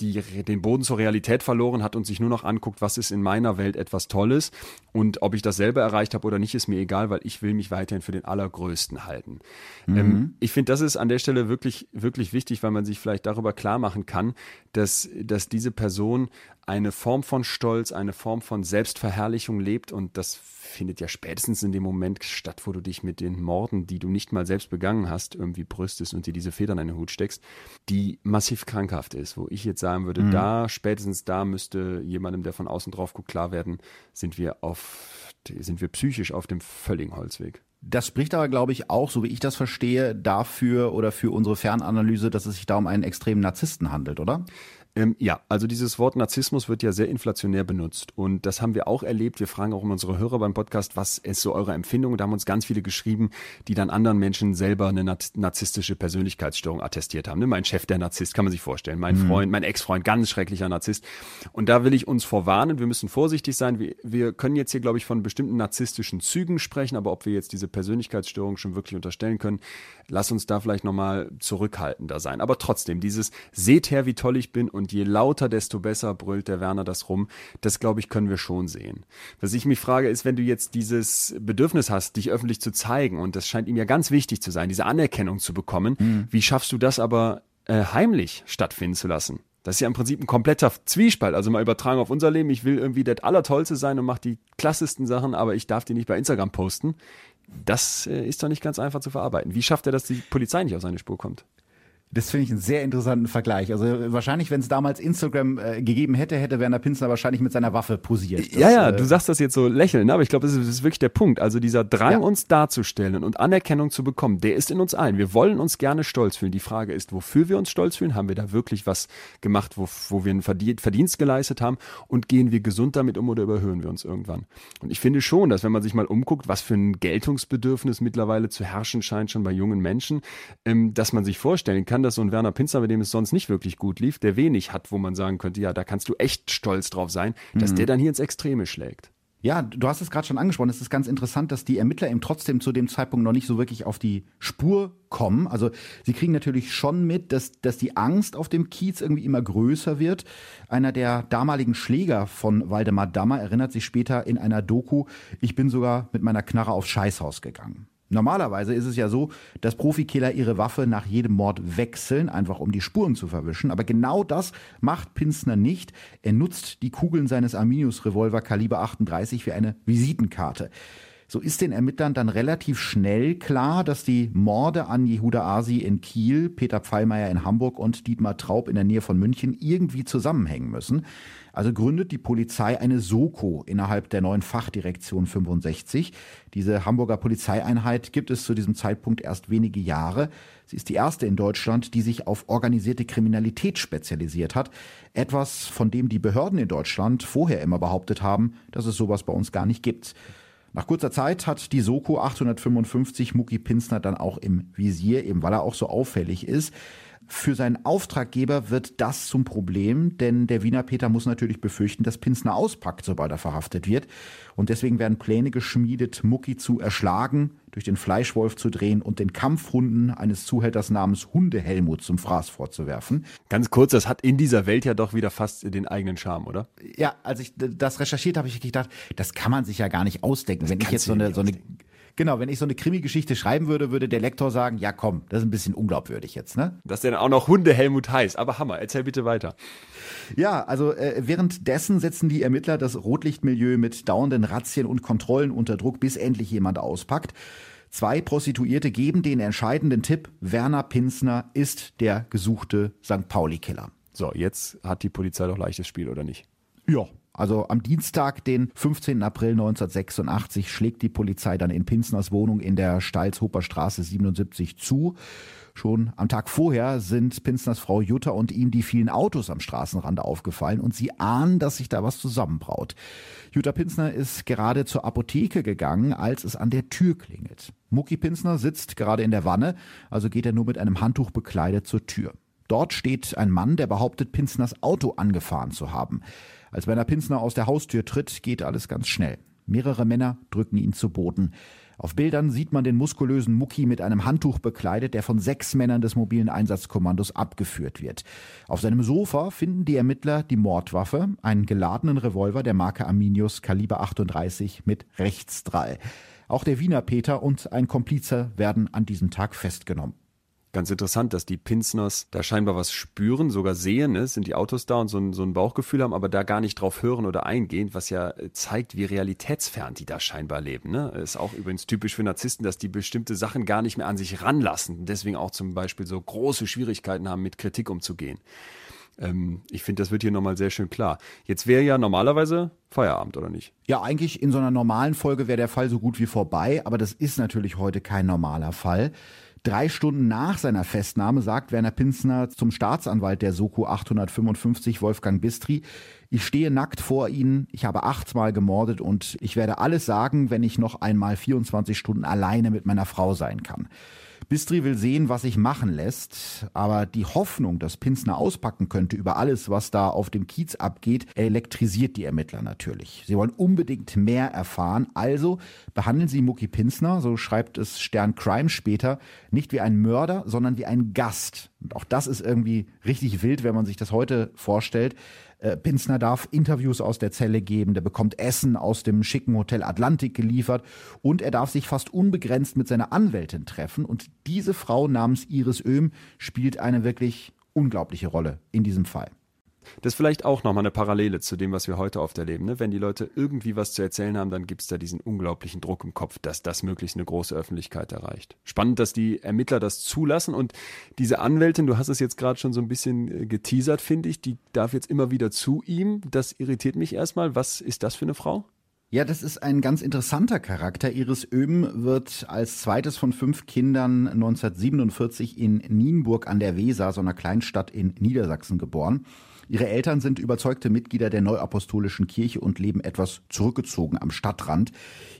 die, den Boden zur Realität verloren hat und sich nur noch anguckt, was ist in meiner Welt etwas Tolles und ob ich das selber erreicht habe oder nicht, ist mir egal, weil ich will mich weiterhin für den Allergrößten halten. Mhm. Ähm, ich finde, das ist an der Stelle wirklich, wirklich wichtig, weil man sich vielleicht darüber klar machen kann, dass, dass diese Person eine Form von Stolz, eine Form von Selbstverherrlichung lebt und das findet ja spätestens in dem Moment statt, wo du dich mit den Morden, die du nicht mal selbst begangen hast, irgendwie brüstest und dir diese Federn in den Hut steckst, die massiv krankhaft ist, wo ich jetzt sagen würde, mhm. da, spätestens da müsste jemandem, der von außen drauf guckt, klar werden, sind wir auf, sind wir psychisch auf dem völligen Holzweg. Das spricht aber, glaube ich, auch, so wie ich das verstehe, dafür oder für unsere Fernanalyse, dass es sich da um einen extremen Narzissten handelt, oder? Ähm, ja, also dieses Wort Narzissmus wird ja sehr inflationär benutzt und das haben wir auch erlebt. Wir fragen auch immer unsere Hörer beim Podcast, was ist so eure Empfindung? Da haben uns ganz viele geschrieben, die dann anderen Menschen selber eine narzisstische Persönlichkeitsstörung attestiert haben. Ne? Mein Chef, der Narzisst, kann man sich vorstellen. Mein mhm. Freund, mein Ex-Freund, ganz schrecklicher Narzisst. Und da will ich uns vorwarnen, wir müssen vorsichtig sein. Wir, wir können jetzt hier, glaube ich, von bestimmten narzisstischen Zügen sprechen, aber ob wir jetzt diese Persönlichkeitsstörung schon wirklich unterstellen können, lass uns da vielleicht nochmal zurückhaltender sein. Aber trotzdem, dieses seht her, wie toll ich bin und je lauter, desto besser brüllt der Werner das rum. Das, glaube ich, können wir schon sehen. Was ich mich frage, ist, wenn du jetzt dieses Bedürfnis hast, dich öffentlich zu zeigen, und das scheint ihm ja ganz wichtig zu sein, diese Anerkennung zu bekommen, mhm. wie schaffst du das aber äh, heimlich stattfinden zu lassen? Das ist ja im Prinzip ein kompletter Zwiespalt. Also mal übertragen auf unser Leben. Ich will irgendwie der Allertollste sein und mache die klassesten Sachen, aber ich darf die nicht bei Instagram posten. Das äh, ist doch nicht ganz einfach zu verarbeiten. Wie schafft er, dass die Polizei nicht auf seine Spur kommt? Das finde ich einen sehr interessanten Vergleich. Also wahrscheinlich, wenn es damals Instagram äh, gegeben hätte, hätte Werner Pinsner wahrscheinlich mit seiner Waffe posiert. Das, ja, ja, äh, du sagst das jetzt so lächeln, ne? aber ich glaube, das, das, ist wirklich der Punkt. Also dieser Drang, ja. uns darzustellen und Anerkennung zu bekommen, der ist in uns allen. Wir wollen uns gerne stolz fühlen. Die Frage ist, wofür wir uns stolz fühlen? Haben wir da wirklich was gemacht, wo, wo wir einen Verdienst geleistet haben? Und gehen wir gesund damit um oder überhöhen wir uns irgendwann? Und ich finde schon, dass wenn man sich mal umguckt, was für ein Geltungsbedürfnis mittlerweile zu herrschen scheint, schon bei jungen Menschen, ähm, dass man sich vorstellen kann, dass so ein Werner Pinsner, bei dem es sonst nicht wirklich gut lief, der wenig hat, wo man sagen könnte, ja, da kannst du echt stolz drauf sein, dass mhm. der dann hier ins Extreme schlägt. Ja, du hast es gerade schon angesprochen. Es ist ganz interessant, dass die Ermittler eben trotzdem zu dem Zeitpunkt noch nicht so wirklich auf die Spur kommen. Also sie kriegen natürlich schon mit, dass, dass die Angst auf dem Kiez irgendwie immer größer wird. Einer der damaligen Schläger von Waldemar Dammer erinnert sich später in einer Doku, ich bin sogar mit meiner Knarre aufs Scheißhaus gegangen. Normalerweise ist es ja so, dass Profikiller ihre Waffe nach jedem Mord wechseln, einfach um die Spuren zu verwischen. Aber genau das macht Pinsner nicht. Er nutzt die Kugeln seines Arminius-Revolver Kaliber 38 wie eine Visitenkarte. So ist den Ermittlern dann relativ schnell klar, dass die Morde an Jehuda Asi in Kiel, Peter Pfeilmeier in Hamburg und Dietmar Traub in der Nähe von München irgendwie zusammenhängen müssen. Also gründet die Polizei eine Soko innerhalb der neuen Fachdirektion 65. Diese Hamburger Polizeieinheit gibt es zu diesem Zeitpunkt erst wenige Jahre. Sie ist die erste in Deutschland, die sich auf organisierte Kriminalität spezialisiert hat. Etwas, von dem die Behörden in Deutschland vorher immer behauptet haben, dass es sowas bei uns gar nicht gibt. Nach kurzer Zeit hat die Soko 855 Mucki Pinsner dann auch im Visier, eben weil er auch so auffällig ist. Für seinen Auftraggeber wird das zum Problem, denn der Wiener Peter muss natürlich befürchten, dass Pinsner auspackt, sobald er verhaftet wird. Und deswegen werden Pläne geschmiedet, Mucki zu erschlagen, durch den Fleischwolf zu drehen und den Kampfhunden eines Zuhälters namens Hunde Helmut zum Fraß vorzuwerfen. Ganz kurz, das hat in dieser Welt ja doch wieder fast den eigenen Charme, oder? Ja, als ich das recherchiert habe, habe ich gedacht, das kann man sich ja gar nicht ausdenken. Das Wenn ich jetzt so eine, so eine Genau, wenn ich so eine Krimi-Geschichte schreiben würde, würde der Lektor sagen, ja komm, das ist ein bisschen unglaubwürdig jetzt, ne? Dass der dann auch noch Hunde Helmut heißt, aber Hammer, erzähl bitte weiter. Ja, also äh, währenddessen setzen die Ermittler das Rotlichtmilieu mit dauernden Razzien und Kontrollen unter Druck, bis endlich jemand auspackt. Zwei Prostituierte geben den entscheidenden Tipp, Werner Pinsner ist der gesuchte St. Pauli-Killer. So, jetzt hat die Polizei doch leichtes Spiel, oder nicht? Ja, also am Dienstag, den 15. April 1986, schlägt die Polizei dann in Pinsners Wohnung in der Stalzhoper Straße 77 zu. Schon am Tag vorher sind Pinsners Frau Jutta und ihm die vielen Autos am Straßenrand aufgefallen und sie ahnen, dass sich da was zusammenbraut. Jutta Pinsner ist gerade zur Apotheke gegangen, als es an der Tür klingelt. Mucki Pinsner sitzt gerade in der Wanne, also geht er nur mit einem Handtuch bekleidet zur Tür. Dort steht ein Mann, der behauptet, Pinsners Auto angefahren zu haben. Als Werner Pinsner aus der Haustür tritt, geht alles ganz schnell. Mehrere Männer drücken ihn zu Boden. Auf Bildern sieht man den muskulösen Mucki mit einem Handtuch bekleidet, der von sechs Männern des mobilen Einsatzkommandos abgeführt wird. Auf seinem Sofa finden die Ermittler die Mordwaffe, einen geladenen Revolver der Marke Arminius Kaliber 38 mit Rechtsdrall. Auch der Wiener Peter und ein Komplize werden an diesem Tag festgenommen. Ganz interessant, dass die Pinsners da scheinbar was spüren, sogar sehen, ne? sind die Autos da und so ein, so ein Bauchgefühl haben, aber da gar nicht drauf hören oder eingehen, was ja äh, zeigt, wie realitätsfern die da scheinbar leben. Ne? Ist auch übrigens typisch für Narzissten, dass die bestimmte Sachen gar nicht mehr an sich ranlassen und deswegen auch zum Beispiel so große Schwierigkeiten haben, mit Kritik umzugehen. Ähm, ich finde, das wird hier nochmal sehr schön klar. Jetzt wäre ja normalerweise Feierabend, oder nicht? Ja, eigentlich in so einer normalen Folge wäre der Fall so gut wie vorbei, aber das ist natürlich heute kein normaler Fall. Drei Stunden nach seiner Festnahme sagt Werner Pinsner zum Staatsanwalt der Soko 855 Wolfgang Bistri, ich stehe nackt vor Ihnen, ich habe achtmal gemordet und ich werde alles sagen, wenn ich noch einmal 24 Stunden alleine mit meiner Frau sein kann. Bistri will sehen, was sich machen lässt, aber die Hoffnung, dass Pinsner auspacken könnte über alles, was da auf dem Kiez abgeht, elektrisiert die Ermittler natürlich. Sie wollen unbedingt mehr erfahren, also behandeln sie Mucki Pinsner, so schreibt es Stern Crime später, nicht wie ein Mörder, sondern wie ein Gast. Und auch das ist irgendwie richtig wild, wenn man sich das heute vorstellt. Äh, Pinsner darf Interviews aus der Zelle geben, der bekommt Essen aus dem schicken Hotel Atlantik geliefert und er darf sich fast unbegrenzt mit seiner Anwältin treffen. Und diese Frau namens Iris Öhm spielt eine wirklich unglaubliche Rolle in diesem Fall. Das ist vielleicht auch nochmal eine Parallele zu dem, was wir heute oft erleben. Ne? Wenn die Leute irgendwie was zu erzählen haben, dann gibt es da diesen unglaublichen Druck im Kopf, dass das möglichst eine große Öffentlichkeit erreicht. Spannend, dass die Ermittler das zulassen und diese Anwältin, du hast es jetzt gerade schon so ein bisschen äh, geteasert, finde ich, die darf jetzt immer wieder zu ihm. Das irritiert mich erstmal. Was ist das für eine Frau? Ja, das ist ein ganz interessanter Charakter. Iris Öhm wird als zweites von fünf Kindern 1947 in Nienburg an der Weser, so einer Kleinstadt in Niedersachsen, geboren. Ihre Eltern sind überzeugte Mitglieder der Neuapostolischen Kirche und leben etwas zurückgezogen am Stadtrand.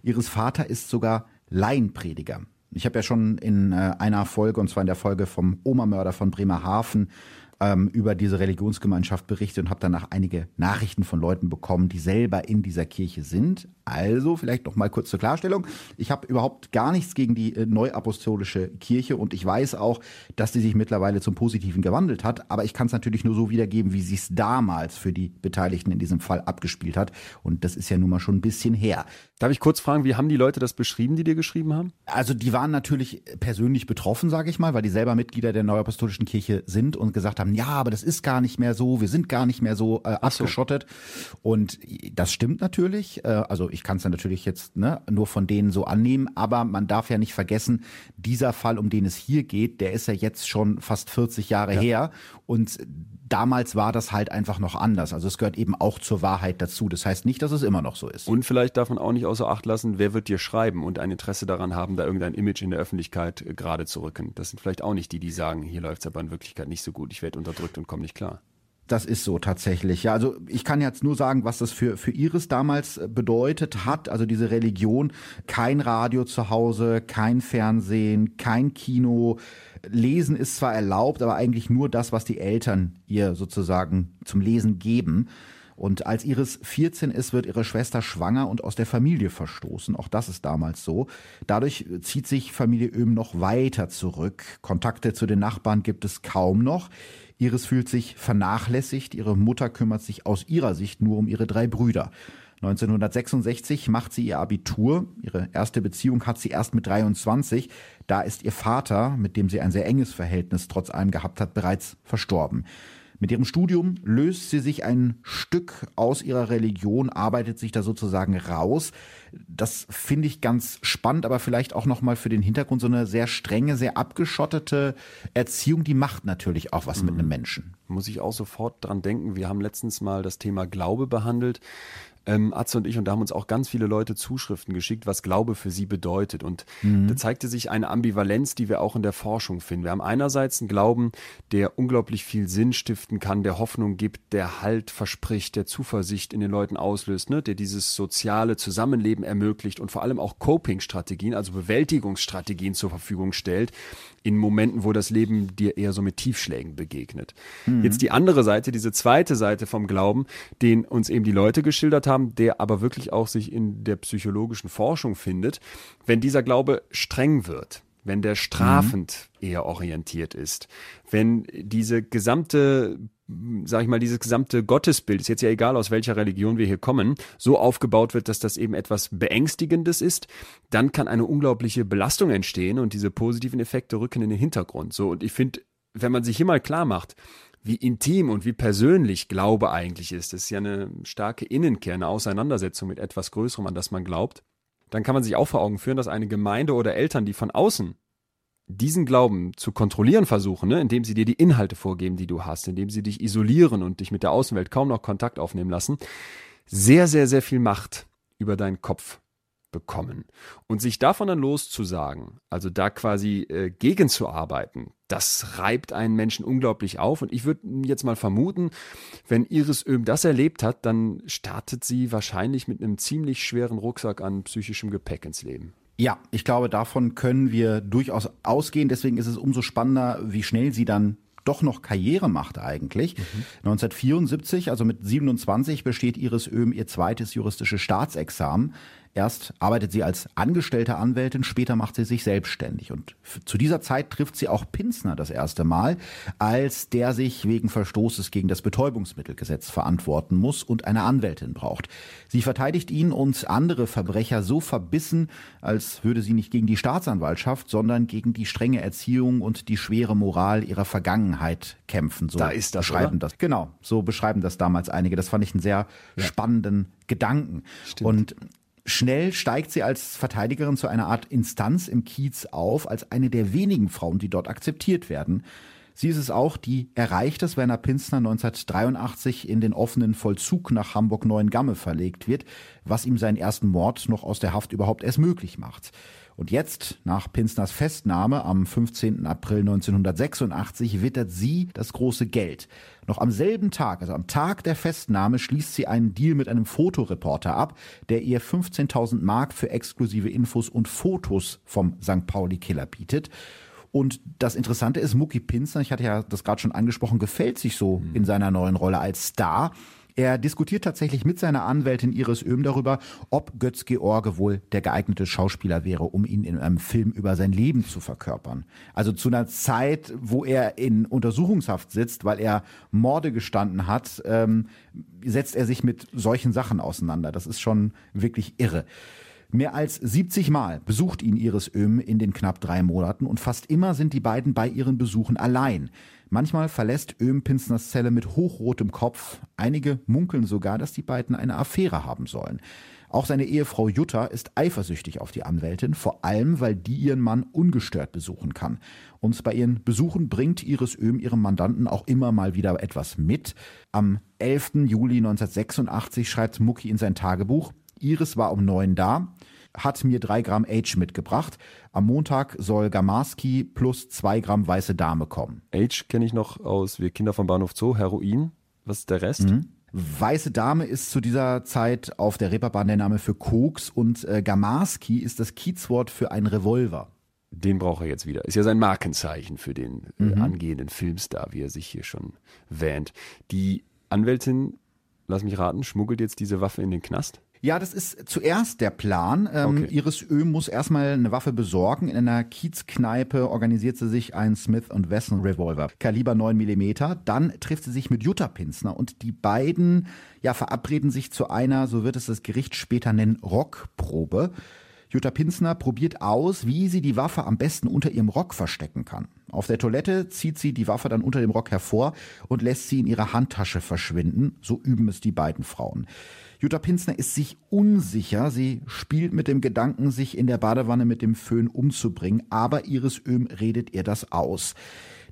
Ihres Vater ist sogar Laienprediger. Ich habe ja schon in äh, einer Folge, und zwar in der Folge vom Oma-Mörder von Bremerhaven, ähm, über diese Religionsgemeinschaft berichtet und habe danach einige Nachrichten von Leuten bekommen, die selber in dieser Kirche sind. Also vielleicht noch mal kurz zur Klarstellung. Ich habe überhaupt gar nichts gegen die äh, neuapostolische Kirche und ich weiß auch, dass die sich mittlerweile zum Positiven gewandelt hat. Aber ich kann es natürlich nur so wiedergeben, wie sie es damals für die Beteiligten in diesem Fall abgespielt hat. Und das ist ja nun mal schon ein bisschen her. Darf ich kurz fragen, wie haben die Leute das beschrieben, die dir geschrieben haben? Also die waren natürlich persönlich betroffen, sage ich mal, weil die selber Mitglieder der neuapostolischen Kirche sind und gesagt haben, haben, ja, aber das ist gar nicht mehr so, wir sind gar nicht mehr so äh, abgeschottet. So. Und das stimmt natürlich. Äh, also ich kann es ja natürlich jetzt ne, nur von denen so annehmen, aber man darf ja nicht vergessen, dieser Fall, um den es hier geht, der ist ja jetzt schon fast 40 Jahre ja. her. Und damals war das halt einfach noch anders. Also es gehört eben auch zur Wahrheit dazu. Das heißt nicht, dass es immer noch so ist. Und vielleicht darf man auch nicht außer Acht lassen, wer wird dir schreiben und ein Interesse daran haben, da irgendein Image in der Öffentlichkeit äh, gerade zu rücken. Das sind vielleicht auch nicht die, die sagen, hier läuft es aber in Wirklichkeit nicht so gut, ich werde unterdrückt und komme nicht klar. Das ist so tatsächlich. Ja, also ich kann jetzt nur sagen, was das für, für Iris damals äh, bedeutet hat. Also diese Religion, kein Radio zu Hause, kein Fernsehen, kein Kino. Lesen ist zwar erlaubt, aber eigentlich nur das, was die Eltern ihr sozusagen zum Lesen geben. Und als Iris 14 ist, wird ihre Schwester schwanger und aus der Familie verstoßen. Auch das ist damals so. Dadurch zieht sich Familie Öhm noch weiter zurück. Kontakte zu den Nachbarn gibt es kaum noch. Iris fühlt sich vernachlässigt. Ihre Mutter kümmert sich aus ihrer Sicht nur um ihre drei Brüder. 1966 macht sie ihr Abitur. Ihre erste Beziehung hat sie erst mit 23. Da ist ihr Vater, mit dem sie ein sehr enges Verhältnis trotz allem gehabt hat, bereits verstorben. Mit ihrem Studium löst sie sich ein Stück aus ihrer Religion, arbeitet sich da sozusagen raus. Das finde ich ganz spannend, aber vielleicht auch nochmal für den Hintergrund so eine sehr strenge, sehr abgeschottete Erziehung, die macht natürlich auch was mhm. mit einem Menschen. Muss ich auch sofort dran denken. Wir haben letztens mal das Thema Glaube behandelt ähm, Atze und ich, und da haben uns auch ganz viele Leute Zuschriften geschickt, was Glaube für sie bedeutet. Und mhm. da zeigte sich eine Ambivalenz, die wir auch in der Forschung finden. Wir haben einerseits einen Glauben, der unglaublich viel Sinn stiften kann, der Hoffnung gibt, der Halt verspricht, der Zuversicht in den Leuten auslöst, ne? der dieses soziale Zusammenleben ermöglicht und vor allem auch Coping-Strategien, also Bewältigungsstrategien zur Verfügung stellt, in Momenten, wo das Leben dir eher so mit Tiefschlägen begegnet. Mhm. Jetzt die andere Seite, diese zweite Seite vom Glauben, den uns eben die Leute geschildert haben, der aber wirklich auch sich in der psychologischen Forschung findet, wenn dieser Glaube streng wird, wenn der strafend mhm. eher orientiert ist, wenn diese gesamte sag ich mal, dieses gesamte Gottesbild, ist jetzt ja egal, aus welcher Religion wir hier kommen, so aufgebaut wird, dass das eben etwas Beängstigendes ist, dann kann eine unglaubliche Belastung entstehen und diese positiven Effekte rücken in den Hintergrund. So, und ich finde, wenn man sich hier mal klar macht, wie intim und wie persönlich Glaube eigentlich ist, das ist ja eine starke Innenkehr, eine Auseinandersetzung mit etwas Größerem, an das man glaubt, dann kann man sich auch vor Augen führen, dass eine Gemeinde oder Eltern, die von außen diesen Glauben zu kontrollieren versuchen, ne, indem sie dir die Inhalte vorgeben, die du hast, indem sie dich isolieren und dich mit der Außenwelt kaum noch Kontakt aufnehmen lassen, sehr, sehr, sehr viel Macht über deinen Kopf bekommen. Und sich davon dann loszusagen, also da quasi äh, gegenzuarbeiten, das reibt einen Menschen unglaublich auf. Und ich würde jetzt mal vermuten, wenn Iris Öhm das erlebt hat, dann startet sie wahrscheinlich mit einem ziemlich schweren Rucksack an psychischem Gepäck ins Leben. Ja, ich glaube, davon können wir durchaus ausgehen. Deswegen ist es umso spannender, wie schnell sie dann doch noch Karriere macht eigentlich. Mhm. 1974, also mit 27, besteht Iris Öhm ihr zweites juristisches Staatsexamen. Erst arbeitet sie als angestellte Anwältin, später macht sie sich selbstständig. Und zu dieser Zeit trifft sie auch Pinsner das erste Mal, als der sich wegen Verstoßes gegen das Betäubungsmittelgesetz verantworten muss und eine Anwältin braucht. Sie verteidigt ihn und andere Verbrecher so verbissen, als würde sie nicht gegen die Staatsanwaltschaft, sondern gegen die strenge Erziehung und die schwere Moral ihrer Vergangenheit kämpfen. So da ist das, beschreiben oder? das. Genau, so beschreiben das damals einige. Das fand ich einen sehr ja. spannenden Gedanken. Stimmt. Und Schnell steigt sie als Verteidigerin zu einer Art Instanz im Kiez auf, als eine der wenigen Frauen, die dort akzeptiert werden. Sie ist es auch, die erreicht, dass Werner Pinzner 1983 in den offenen Vollzug nach Hamburg-Neuengamme verlegt wird, was ihm seinen ersten Mord noch aus der Haft überhaupt erst möglich macht. Und jetzt, nach Pinsners Festnahme am 15. April 1986, wittert sie das große Geld. Noch am selben Tag, also am Tag der Festnahme, schließt sie einen Deal mit einem Fotoreporter ab, der ihr 15.000 Mark für exklusive Infos und Fotos vom St. Pauli Killer bietet. Und das Interessante ist, Mucki Pinsner, ich hatte ja das gerade schon angesprochen, gefällt sich so mhm. in seiner neuen Rolle als Star. Er diskutiert tatsächlich mit seiner Anwältin Iris Öhm darüber, ob Götz George wohl der geeignete Schauspieler wäre, um ihn in einem Film über sein Leben zu verkörpern. Also zu einer Zeit, wo er in Untersuchungshaft sitzt, weil er Morde gestanden hat, ähm, setzt er sich mit solchen Sachen auseinander. Das ist schon wirklich irre. Mehr als 70 Mal besucht ihn Iris Öhm in den knapp drei Monaten und fast immer sind die beiden bei ihren Besuchen allein. Manchmal verlässt Öhm Pinsners Zelle mit hochrotem Kopf. Einige munkeln sogar, dass die beiden eine Affäre haben sollen. Auch seine Ehefrau Jutta ist eifersüchtig auf die Anwältin, vor allem weil die ihren Mann ungestört besuchen kann. Und bei ihren Besuchen bringt Iris Öhm ihrem Mandanten auch immer mal wieder etwas mit. Am 11. Juli 1986 schreibt Mucki in sein Tagebuch, Iris war um neun da, hat mir drei Gramm Age mitgebracht. Am Montag soll Gamarski plus zwei Gramm weiße Dame kommen. Age kenne ich noch aus Wir Kinder vom Bahnhof Zoo, Heroin. Was ist der Rest? Mhm. Weiße Dame ist zu dieser Zeit auf der Reeperbahn der Name für Koks und äh, Gamarski ist das Kiezwort für einen Revolver. Den braucht er jetzt wieder. Ist ja sein Markenzeichen für den äh, mhm. angehenden Filmstar, wie er sich hier schon wähnt. Die Anwältin, lass mich raten, schmuggelt jetzt diese Waffe in den Knast? Ja, das ist zuerst der Plan. Ähm, okay. Iris Ö muss erstmal eine Waffe besorgen. In einer Kiezkneipe organisiert sie sich einen Smith Wesson Revolver, Kaliber 9 mm. Dann trifft sie sich mit Jutta Pinsner und die beiden ja, verabreden sich zu einer, so wird es das Gericht später nennen, Rockprobe. Jutta Pinsner probiert aus, wie sie die Waffe am besten unter ihrem Rock verstecken kann. Auf der Toilette zieht sie die Waffe dann unter dem Rock hervor und lässt sie in ihrer Handtasche verschwinden. So üben es die beiden Frauen. Jutta Pinsner ist sich unsicher. Sie spielt mit dem Gedanken, sich in der Badewanne mit dem Föhn umzubringen, aber Iris Öhm redet ihr das aus.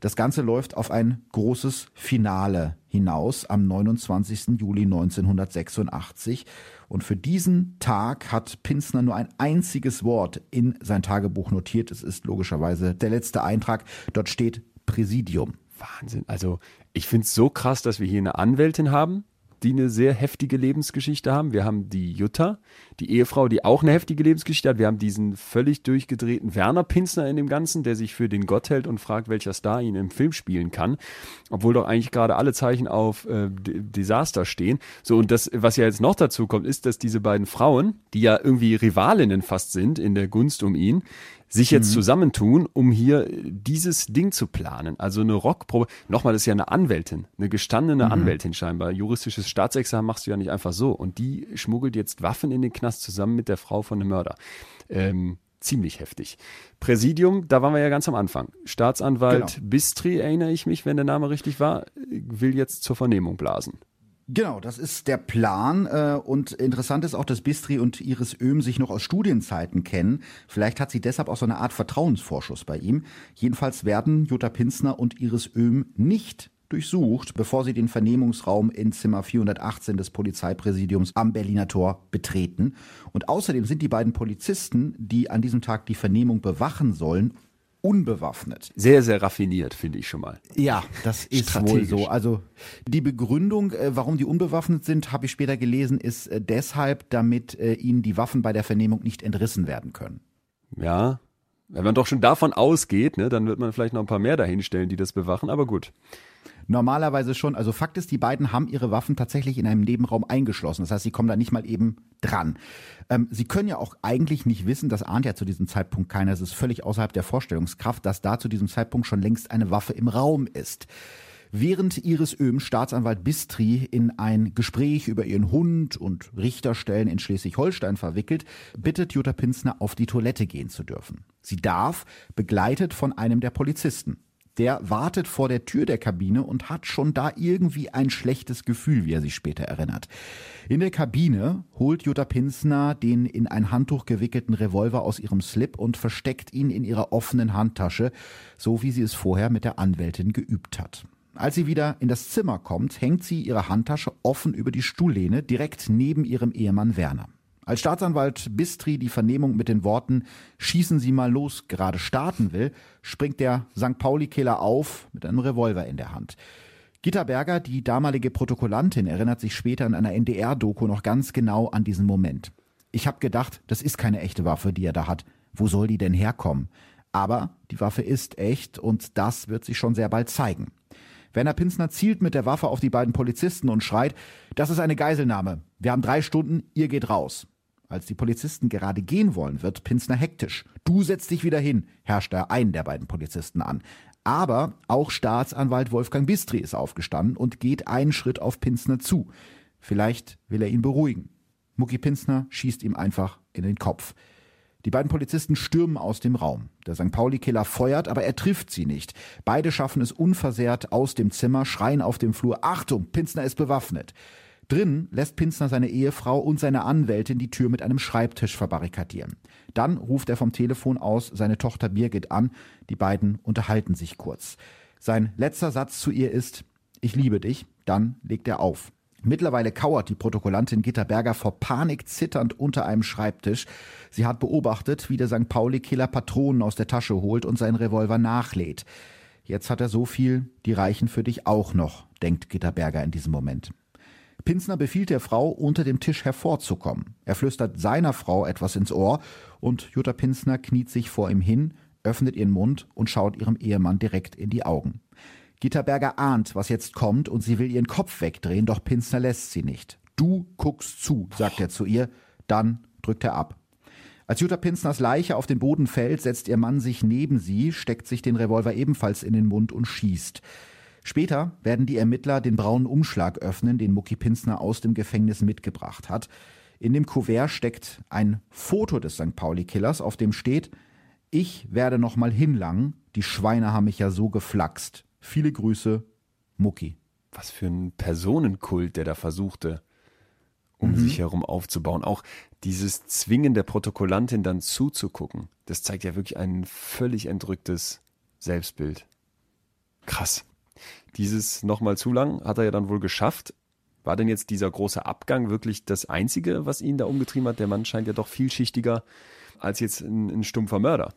Das Ganze läuft auf ein großes Finale hinaus am 29. Juli 1986. Und für diesen Tag hat Pinsner nur ein einziges Wort in sein Tagebuch notiert. Es ist logischerweise der letzte Eintrag. Dort steht Präsidium. Wahnsinn. Also ich finde es so krass, dass wir hier eine Anwältin haben, die eine sehr heftige Lebensgeschichte haben. Wir haben die Jutta, die Ehefrau, die auch eine heftige Lebensgeschichte hat. Wir haben diesen völlig durchgedrehten Werner Pinsner in dem Ganzen, der sich für den Gott hält und fragt, welcher Star ihn im Film spielen kann. Obwohl doch eigentlich gerade alle Zeichen auf äh, Desaster stehen. So, und das, was ja jetzt noch dazu kommt, ist, dass diese beiden Frauen, die ja irgendwie Rivalinnen fast sind in der Gunst um ihn, sich jetzt mhm. zusammentun, um hier dieses Ding zu planen. Also eine Rockprobe. Nochmal, das ist ja eine Anwältin, eine gestandene mhm. Anwältin scheinbar. Juristisches Staatsexamen machst du ja nicht einfach so. Und die schmuggelt jetzt Waffen in den Knast zusammen mit der Frau von dem Mörder. Ähm, ziemlich heftig. Präsidium, da waren wir ja ganz am Anfang. Staatsanwalt genau. Bistri, erinnere ich mich, wenn der Name richtig war, will jetzt zur Vernehmung blasen. Genau, das ist der Plan. Äh, und interessant ist auch, dass Bistri und Iris Öhm sich noch aus Studienzeiten kennen. Vielleicht hat sie deshalb auch so eine Art Vertrauensvorschuss bei ihm. Jedenfalls werden Jutta Pinsner und Iris Öhm nicht durchsucht, bevor sie den Vernehmungsraum in Zimmer 418 des Polizeipräsidiums am Berliner Tor betreten. Und außerdem sind die beiden Polizisten, die an diesem Tag die Vernehmung bewachen sollen, unbewaffnet. Sehr, sehr raffiniert, finde ich schon mal. Ja, das ist wohl so. Also die Begründung, äh, warum die unbewaffnet sind, habe ich später gelesen, ist äh, deshalb, damit äh, ihnen die Waffen bei der Vernehmung nicht entrissen werden können. Ja, wenn man doch schon davon ausgeht, ne, dann wird man vielleicht noch ein paar mehr dahinstellen, die das bewachen, aber gut. Normalerweise schon. Also Fakt ist, die beiden haben ihre Waffen tatsächlich in einem Nebenraum eingeschlossen. Das heißt, sie kommen da nicht mal eben dran. Ähm, sie können ja auch eigentlich nicht wissen, das ahnt ja zu diesem Zeitpunkt keiner. Es ist völlig außerhalb der Vorstellungskraft, dass da zu diesem Zeitpunkt schon längst eine Waffe im Raum ist. Während Iris Öhm Staatsanwalt Bistri in ein Gespräch über ihren Hund und Richterstellen in Schleswig-Holstein verwickelt, bittet Jutta Pinsner auf die Toilette gehen zu dürfen. Sie darf, begleitet von einem der Polizisten der wartet vor der Tür der Kabine und hat schon da irgendwie ein schlechtes Gefühl, wie er sich später erinnert. In der Kabine holt Jutta Pinsner den in ein Handtuch gewickelten Revolver aus ihrem Slip und versteckt ihn in ihrer offenen Handtasche, so wie sie es vorher mit der Anwältin geübt hat. Als sie wieder in das Zimmer kommt, hängt sie ihre Handtasche offen über die Stuhllehne direkt neben ihrem Ehemann Werner. Als Staatsanwalt Bistri die Vernehmung mit den Worten Schießen Sie mal los gerade starten will, springt der St. Pauli-Killer auf mit einem Revolver in der Hand. Gita Berger, die damalige Protokollantin, erinnert sich später in einer NDR-Doku noch ganz genau an diesen Moment. Ich habe gedacht, das ist keine echte Waffe, die er da hat. Wo soll die denn herkommen? Aber die Waffe ist echt und das wird sich schon sehr bald zeigen. Werner Pinsner zielt mit der Waffe auf die beiden Polizisten und schreit, das ist eine Geiselnahme. Wir haben drei Stunden, ihr geht raus. Als die Polizisten gerade gehen wollen, wird Pinsner hektisch. Du setzt dich wieder hin, herrscht er einen der beiden Polizisten an. Aber auch Staatsanwalt Wolfgang Bistri ist aufgestanden und geht einen Schritt auf Pinsner zu. Vielleicht will er ihn beruhigen. Mucki Pinsner schießt ihm einfach in den Kopf. Die beiden Polizisten stürmen aus dem Raum. Der St. Pauli-Killer feuert, aber er trifft sie nicht. Beide schaffen es unversehrt aus dem Zimmer, schreien auf dem Flur, Achtung, Pinsner ist bewaffnet. Drin lässt Pinsner seine Ehefrau und seine Anwältin die Tür mit einem Schreibtisch verbarrikadieren. Dann ruft er vom Telefon aus seine Tochter Birgit an. Die beiden unterhalten sich kurz. Sein letzter Satz zu ihr ist, ich liebe dich. Dann legt er auf. Mittlerweile kauert die Protokollantin Gitta Berger vor Panik zitternd unter einem Schreibtisch. Sie hat beobachtet, wie der St. Pauli-Killer Patronen aus der Tasche holt und seinen Revolver nachlädt. Jetzt hat er so viel, die reichen für dich auch noch, denkt Gitta Berger in diesem Moment. Pinsner befiehlt der Frau, unter dem Tisch hervorzukommen. Er flüstert seiner Frau etwas ins Ohr und Jutta Pinsner kniet sich vor ihm hin, öffnet ihren Mund und schaut ihrem Ehemann direkt in die Augen. Gitta Berger ahnt, was jetzt kommt und sie will ihren Kopf wegdrehen, doch Pinsner lässt sie nicht. Du guckst zu, sagt er zu ihr, dann drückt er ab. Als Jutta Pinsners Leiche auf den Boden fällt, setzt ihr Mann sich neben sie, steckt sich den Revolver ebenfalls in den Mund und schießt. Später werden die Ermittler den braunen Umschlag öffnen, den Mucki Pinsner aus dem Gefängnis mitgebracht hat. In dem Kuvert steckt ein Foto des St. Pauli-Killers, auf dem steht, ich werde noch mal hinlangen, die Schweine haben mich ja so geflaxt. Viele Grüße, Mucki. Was für ein Personenkult, der da versuchte, um mhm. sich herum aufzubauen. Auch dieses Zwingen der Protokollantin dann zuzugucken, das zeigt ja wirklich ein völlig entrücktes Selbstbild. Krass. Dieses nochmal zu lang hat er ja dann wohl geschafft. War denn jetzt dieser große Abgang wirklich das Einzige, was ihn da umgetrieben hat? Der Mann scheint ja doch vielschichtiger als jetzt ein, ein stumpfer Mörder.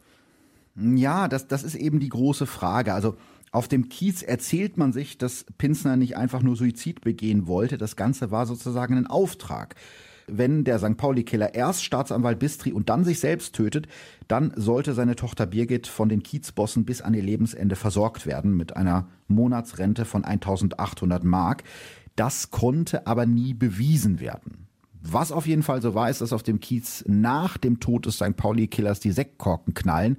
Ja, das, das ist eben die große Frage. Also auf dem Kiez erzählt man sich, dass Pinsner nicht einfach nur Suizid begehen wollte. Das Ganze war sozusagen ein Auftrag. Wenn der St. Pauli-Killer erst Staatsanwalt Bistri und dann sich selbst tötet, dann sollte seine Tochter Birgit von den Kiezbossen bis an ihr Lebensende versorgt werden mit einer Monatsrente von 1800 Mark. Das konnte aber nie bewiesen werden. Was auf jeden Fall so war, ist, dass auf dem Kiez nach dem Tod des St. Pauli-Killers die Sektkorken knallen.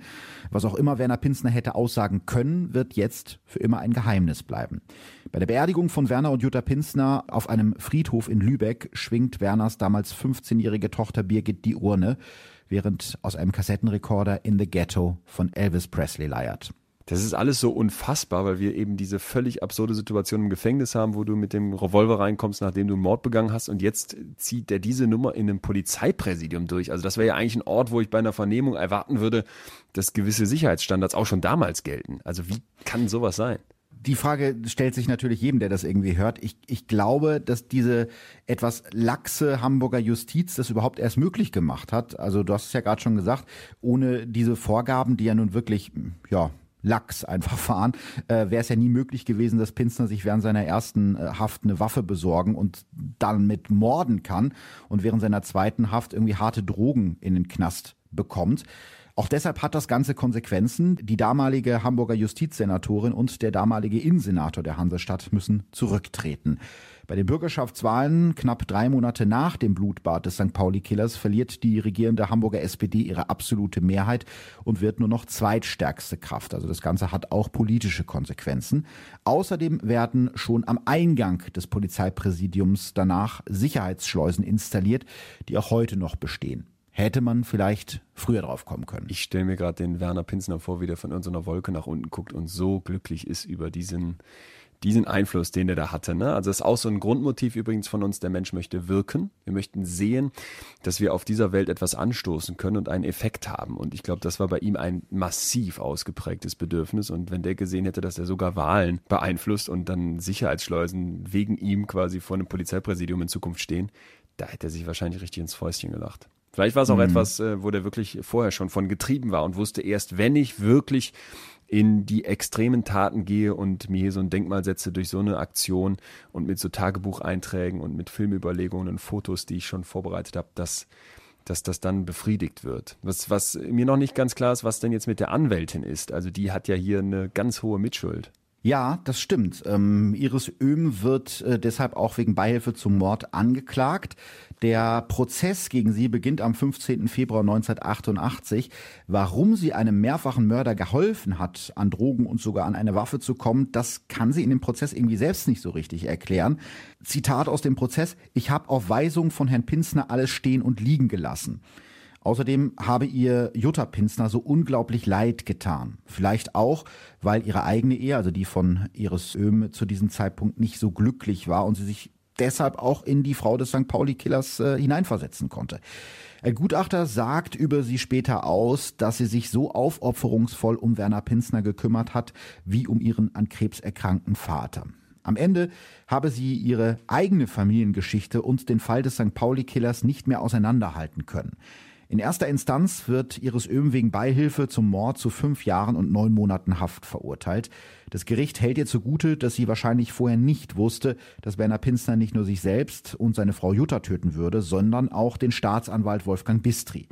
Was auch immer Werner Pinsner hätte aussagen können, wird jetzt für immer ein Geheimnis bleiben. Bei der Beerdigung von Werner und Jutta Pinsner auf einem Friedhof in Lübeck schwingt Werners damals 15-jährige Tochter Birgit die Urne, während aus einem Kassettenrekorder In the Ghetto von Elvis Presley leiert. Das ist alles so unfassbar, weil wir eben diese völlig absurde Situation im Gefängnis haben, wo du mit dem Revolver reinkommst, nachdem du einen Mord begangen hast und jetzt zieht der diese Nummer in einem Polizeipräsidium durch. Also das wäre ja eigentlich ein Ort, wo ich bei einer Vernehmung erwarten würde, dass gewisse Sicherheitsstandards auch schon damals gelten. Also wie kann sowas sein? die Frage stellt sich natürlich jedem, der das irgendwie hört. Ich, ich glaube, dass diese etwas laxe Hamburger Justiz das überhaupt erst möglich gemacht hat. Also du hast es ja gerade schon gesagt, ohne diese Vorgaben, die ja nun wirklich, ja, Lachs einfach fahren, äh, wäre es ja nie möglich gewesen, dass Pinsner sich während seiner ersten äh, Haft eine Waffe besorgen und dann mit morden kann und während seiner zweiten Haft irgendwie harte Drogen in den Knast bekommt. Auch deshalb hat das Ganze Konsequenzen. Die damalige Hamburger Justizsenatorin und der damalige Innensenator der Hansestadt müssen zurücktreten. Bei den Bürgerschaftswahlen knapp drei Monate nach dem Blutbad des St. Pauli-Killers verliert die regierende Hamburger SPD ihre absolute Mehrheit und wird nur noch zweitstärkste Kraft. Also das Ganze hat auch politische Konsequenzen. Außerdem werden schon am Eingang des Polizeipräsidiums danach Sicherheitsschleusen installiert, die auch heute noch bestehen hätte man vielleicht früher drauf kommen können. Ich stelle mir gerade den Werner Pinsner vor, wie der von irgendeiner Wolke nach unten guckt und so glücklich ist über diesen, diesen Einfluss, den er da hatte. Ne? Also das ist auch so ein Grundmotiv übrigens von uns, der Mensch möchte wirken. Wir möchten sehen, dass wir auf dieser Welt etwas anstoßen können und einen Effekt haben. Und ich glaube, das war bei ihm ein massiv ausgeprägtes Bedürfnis. Und wenn der gesehen hätte, dass er sogar Wahlen beeinflusst und dann Sicherheitsschleusen wegen ihm quasi vor einem Polizeipräsidium in Zukunft stehen, da hätte er sich wahrscheinlich richtig ins Fäustchen gelacht. Vielleicht war es auch mhm. etwas, äh, wo der wirklich vorher schon von getrieben war und wusste erst, wenn ich wirklich in die extremen Taten gehe und mir hier so ein Denkmal setze durch so eine Aktion und mit so Tagebucheinträgen und mit Filmüberlegungen und Fotos, die ich schon vorbereitet habe, dass, dass das dann befriedigt wird. Was, was mir noch nicht ganz klar ist, was denn jetzt mit der Anwältin ist. Also die hat ja hier eine ganz hohe Mitschuld. Ja, das stimmt. Ähm, Iris Öhm wird äh, deshalb auch wegen Beihilfe zum Mord angeklagt. Der Prozess gegen sie beginnt am 15. Februar 1988. Warum sie einem mehrfachen Mörder geholfen hat, an Drogen und sogar an eine Waffe zu kommen, das kann sie in dem Prozess irgendwie selbst nicht so richtig erklären. Zitat aus dem Prozess, ich habe auf Weisung von Herrn Pinsner alles stehen und liegen gelassen. Außerdem habe ihr Jutta Pinsner so unglaublich leid getan. Vielleicht auch, weil ihre eigene Ehe, also die von Iris Öhm, zu diesem Zeitpunkt nicht so glücklich war und sie sich deshalb auch in die Frau des St. Pauli-Killers äh, hineinversetzen konnte. Ein Gutachter sagt über sie später aus, dass sie sich so aufopferungsvoll um Werner Pinsner gekümmert hat, wie um ihren an Krebs erkrankten Vater. Am Ende habe sie ihre eigene Familiengeschichte und den Fall des St. Pauli-Killers nicht mehr auseinanderhalten können. In erster Instanz wird Iris Öhm wegen Beihilfe zum Mord zu fünf Jahren und neun Monaten Haft verurteilt. Das Gericht hält ihr zugute, dass sie wahrscheinlich vorher nicht wusste, dass Werner Pinsner nicht nur sich selbst und seine Frau Jutta töten würde, sondern auch den Staatsanwalt Wolfgang Bistri.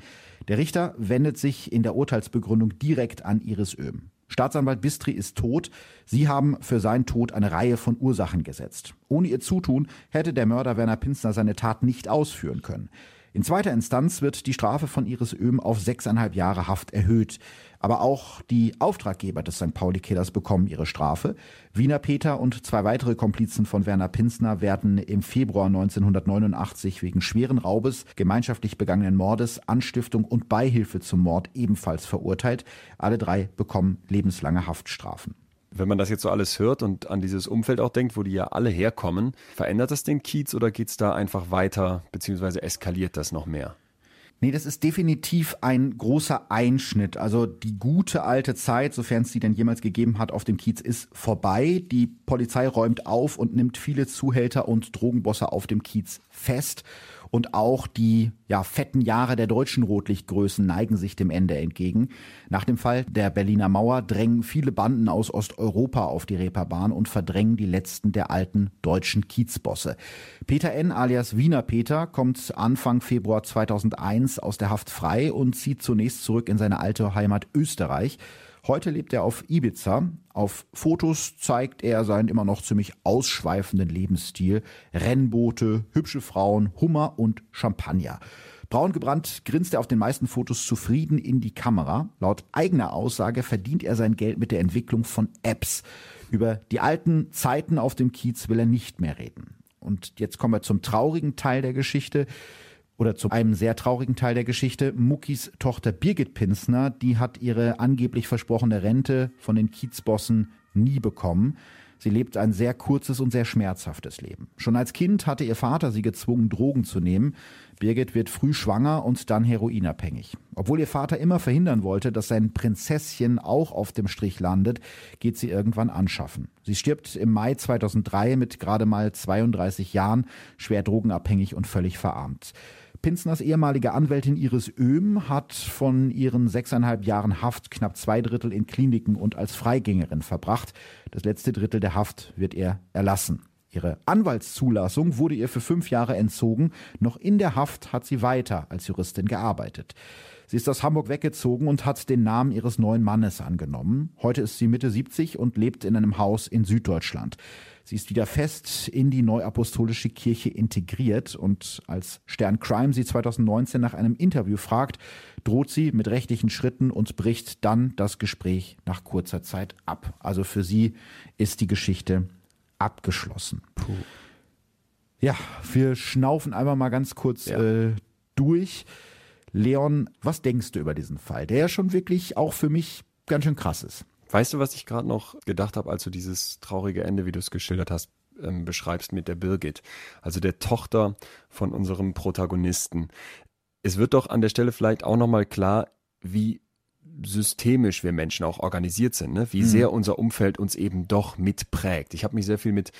Der Richter wendet sich in der Urteilsbegründung direkt an Iris Öhm. Staatsanwalt Bistri ist tot. Sie haben für seinen Tod eine Reihe von Ursachen gesetzt. Ohne ihr Zutun hätte der Mörder Werner Pinsner seine Tat nicht ausführen können. In zweiter Instanz wird die Strafe von Iris Öhm auf sechseinhalb Jahre Haft erhöht. Aber auch die Auftraggeber des St. Pauli-Killers bekommen ihre Strafe. Wiener Peter und zwei weitere Komplizen von Werner Pinsner werden im Februar 1989 wegen schweren Raubes, gemeinschaftlich begangenen Mordes, Anstiftung und Beihilfe zum Mord ebenfalls verurteilt. Alle drei bekommen lebenslange Haftstrafen. Wenn man das jetzt so alles hört und an dieses Umfeld auch denkt, wo die ja alle herkommen, verändert das den Kiez oder geht es da einfach weiter, beziehungsweise eskaliert das noch mehr? Nee, das ist definitiv ein großer Einschnitt. Also die gute alte Zeit, sofern es sie denn jemals gegeben hat, auf dem Kiez ist vorbei. Die Polizei räumt auf und nimmt viele Zuhälter und Drogenbosse auf dem Kiez fest und auch die ja, fetten Jahre der deutschen Rotlichtgrößen neigen sich dem Ende entgegen. Nach dem Fall der Berliner Mauer drängen viele Banden aus Osteuropa auf die Reeperbahn und verdrängen die letzten der alten deutschen Kiezbosse. Peter N. alias Wiener Peter kommt Anfang Februar 2001 aus der Haft frei und zieht zunächst zurück in seine alte Heimat Österreich. Heute lebt er auf Ibiza. Auf Fotos zeigt er seinen immer noch ziemlich ausschweifenden Lebensstil. Rennboote, hübsche Frauen, Hummer und Champagner. Braun gebrannt grinst er auf den meisten Fotos zufrieden in die Kamera. Laut eigener Aussage verdient er sein Geld mit der Entwicklung von Apps. Über die alten Zeiten auf dem Kiez will er nicht mehr reden. Und jetzt kommen wir zum traurigen Teil der Geschichte oder zu einem sehr traurigen Teil der Geschichte. Muckis Tochter Birgit Pinsner, die hat ihre angeblich versprochene Rente von den Kiezbossen nie bekommen. Sie lebt ein sehr kurzes und sehr schmerzhaftes Leben. Schon als Kind hatte ihr Vater sie gezwungen, Drogen zu nehmen. Birgit wird früh schwanger und dann heroinabhängig. Obwohl ihr Vater immer verhindern wollte, dass sein Prinzesschen auch auf dem Strich landet, geht sie irgendwann anschaffen. Sie stirbt im Mai 2003 mit gerade mal 32 Jahren, schwer drogenabhängig und völlig verarmt. Pinsners ehemalige Anwältin Iris Öhm hat von ihren sechseinhalb Jahren Haft knapp zwei Drittel in Kliniken und als Freigängerin verbracht. Das letzte Drittel der Haft wird ihr erlassen. Ihre Anwaltszulassung wurde ihr für fünf Jahre entzogen. Noch in der Haft hat sie weiter als Juristin gearbeitet. Sie ist aus Hamburg weggezogen und hat den Namen ihres neuen Mannes angenommen. Heute ist sie Mitte 70 und lebt in einem Haus in Süddeutschland. Sie ist wieder fest in die neuapostolische Kirche integriert und als Stern Crime sie 2019 nach einem Interview fragt, droht sie mit rechtlichen Schritten und bricht dann das Gespräch nach kurzer Zeit ab. Also für sie ist die Geschichte abgeschlossen. Puh. Ja, wir schnaufen einfach mal ganz kurz ja. äh, durch. Leon, was denkst du über diesen Fall, der ja schon wirklich auch für mich ganz schön krass ist? Weißt du, was ich gerade noch gedacht habe, als du dieses traurige Ende, wie du es geschildert hast, ähm, beschreibst mit der Birgit, also der Tochter von unserem Protagonisten. Es wird doch an der Stelle vielleicht auch nochmal klar, wie systemisch wir Menschen auch organisiert sind, ne? wie mhm. sehr unser Umfeld uns eben doch mitprägt. Ich habe mich sehr viel mit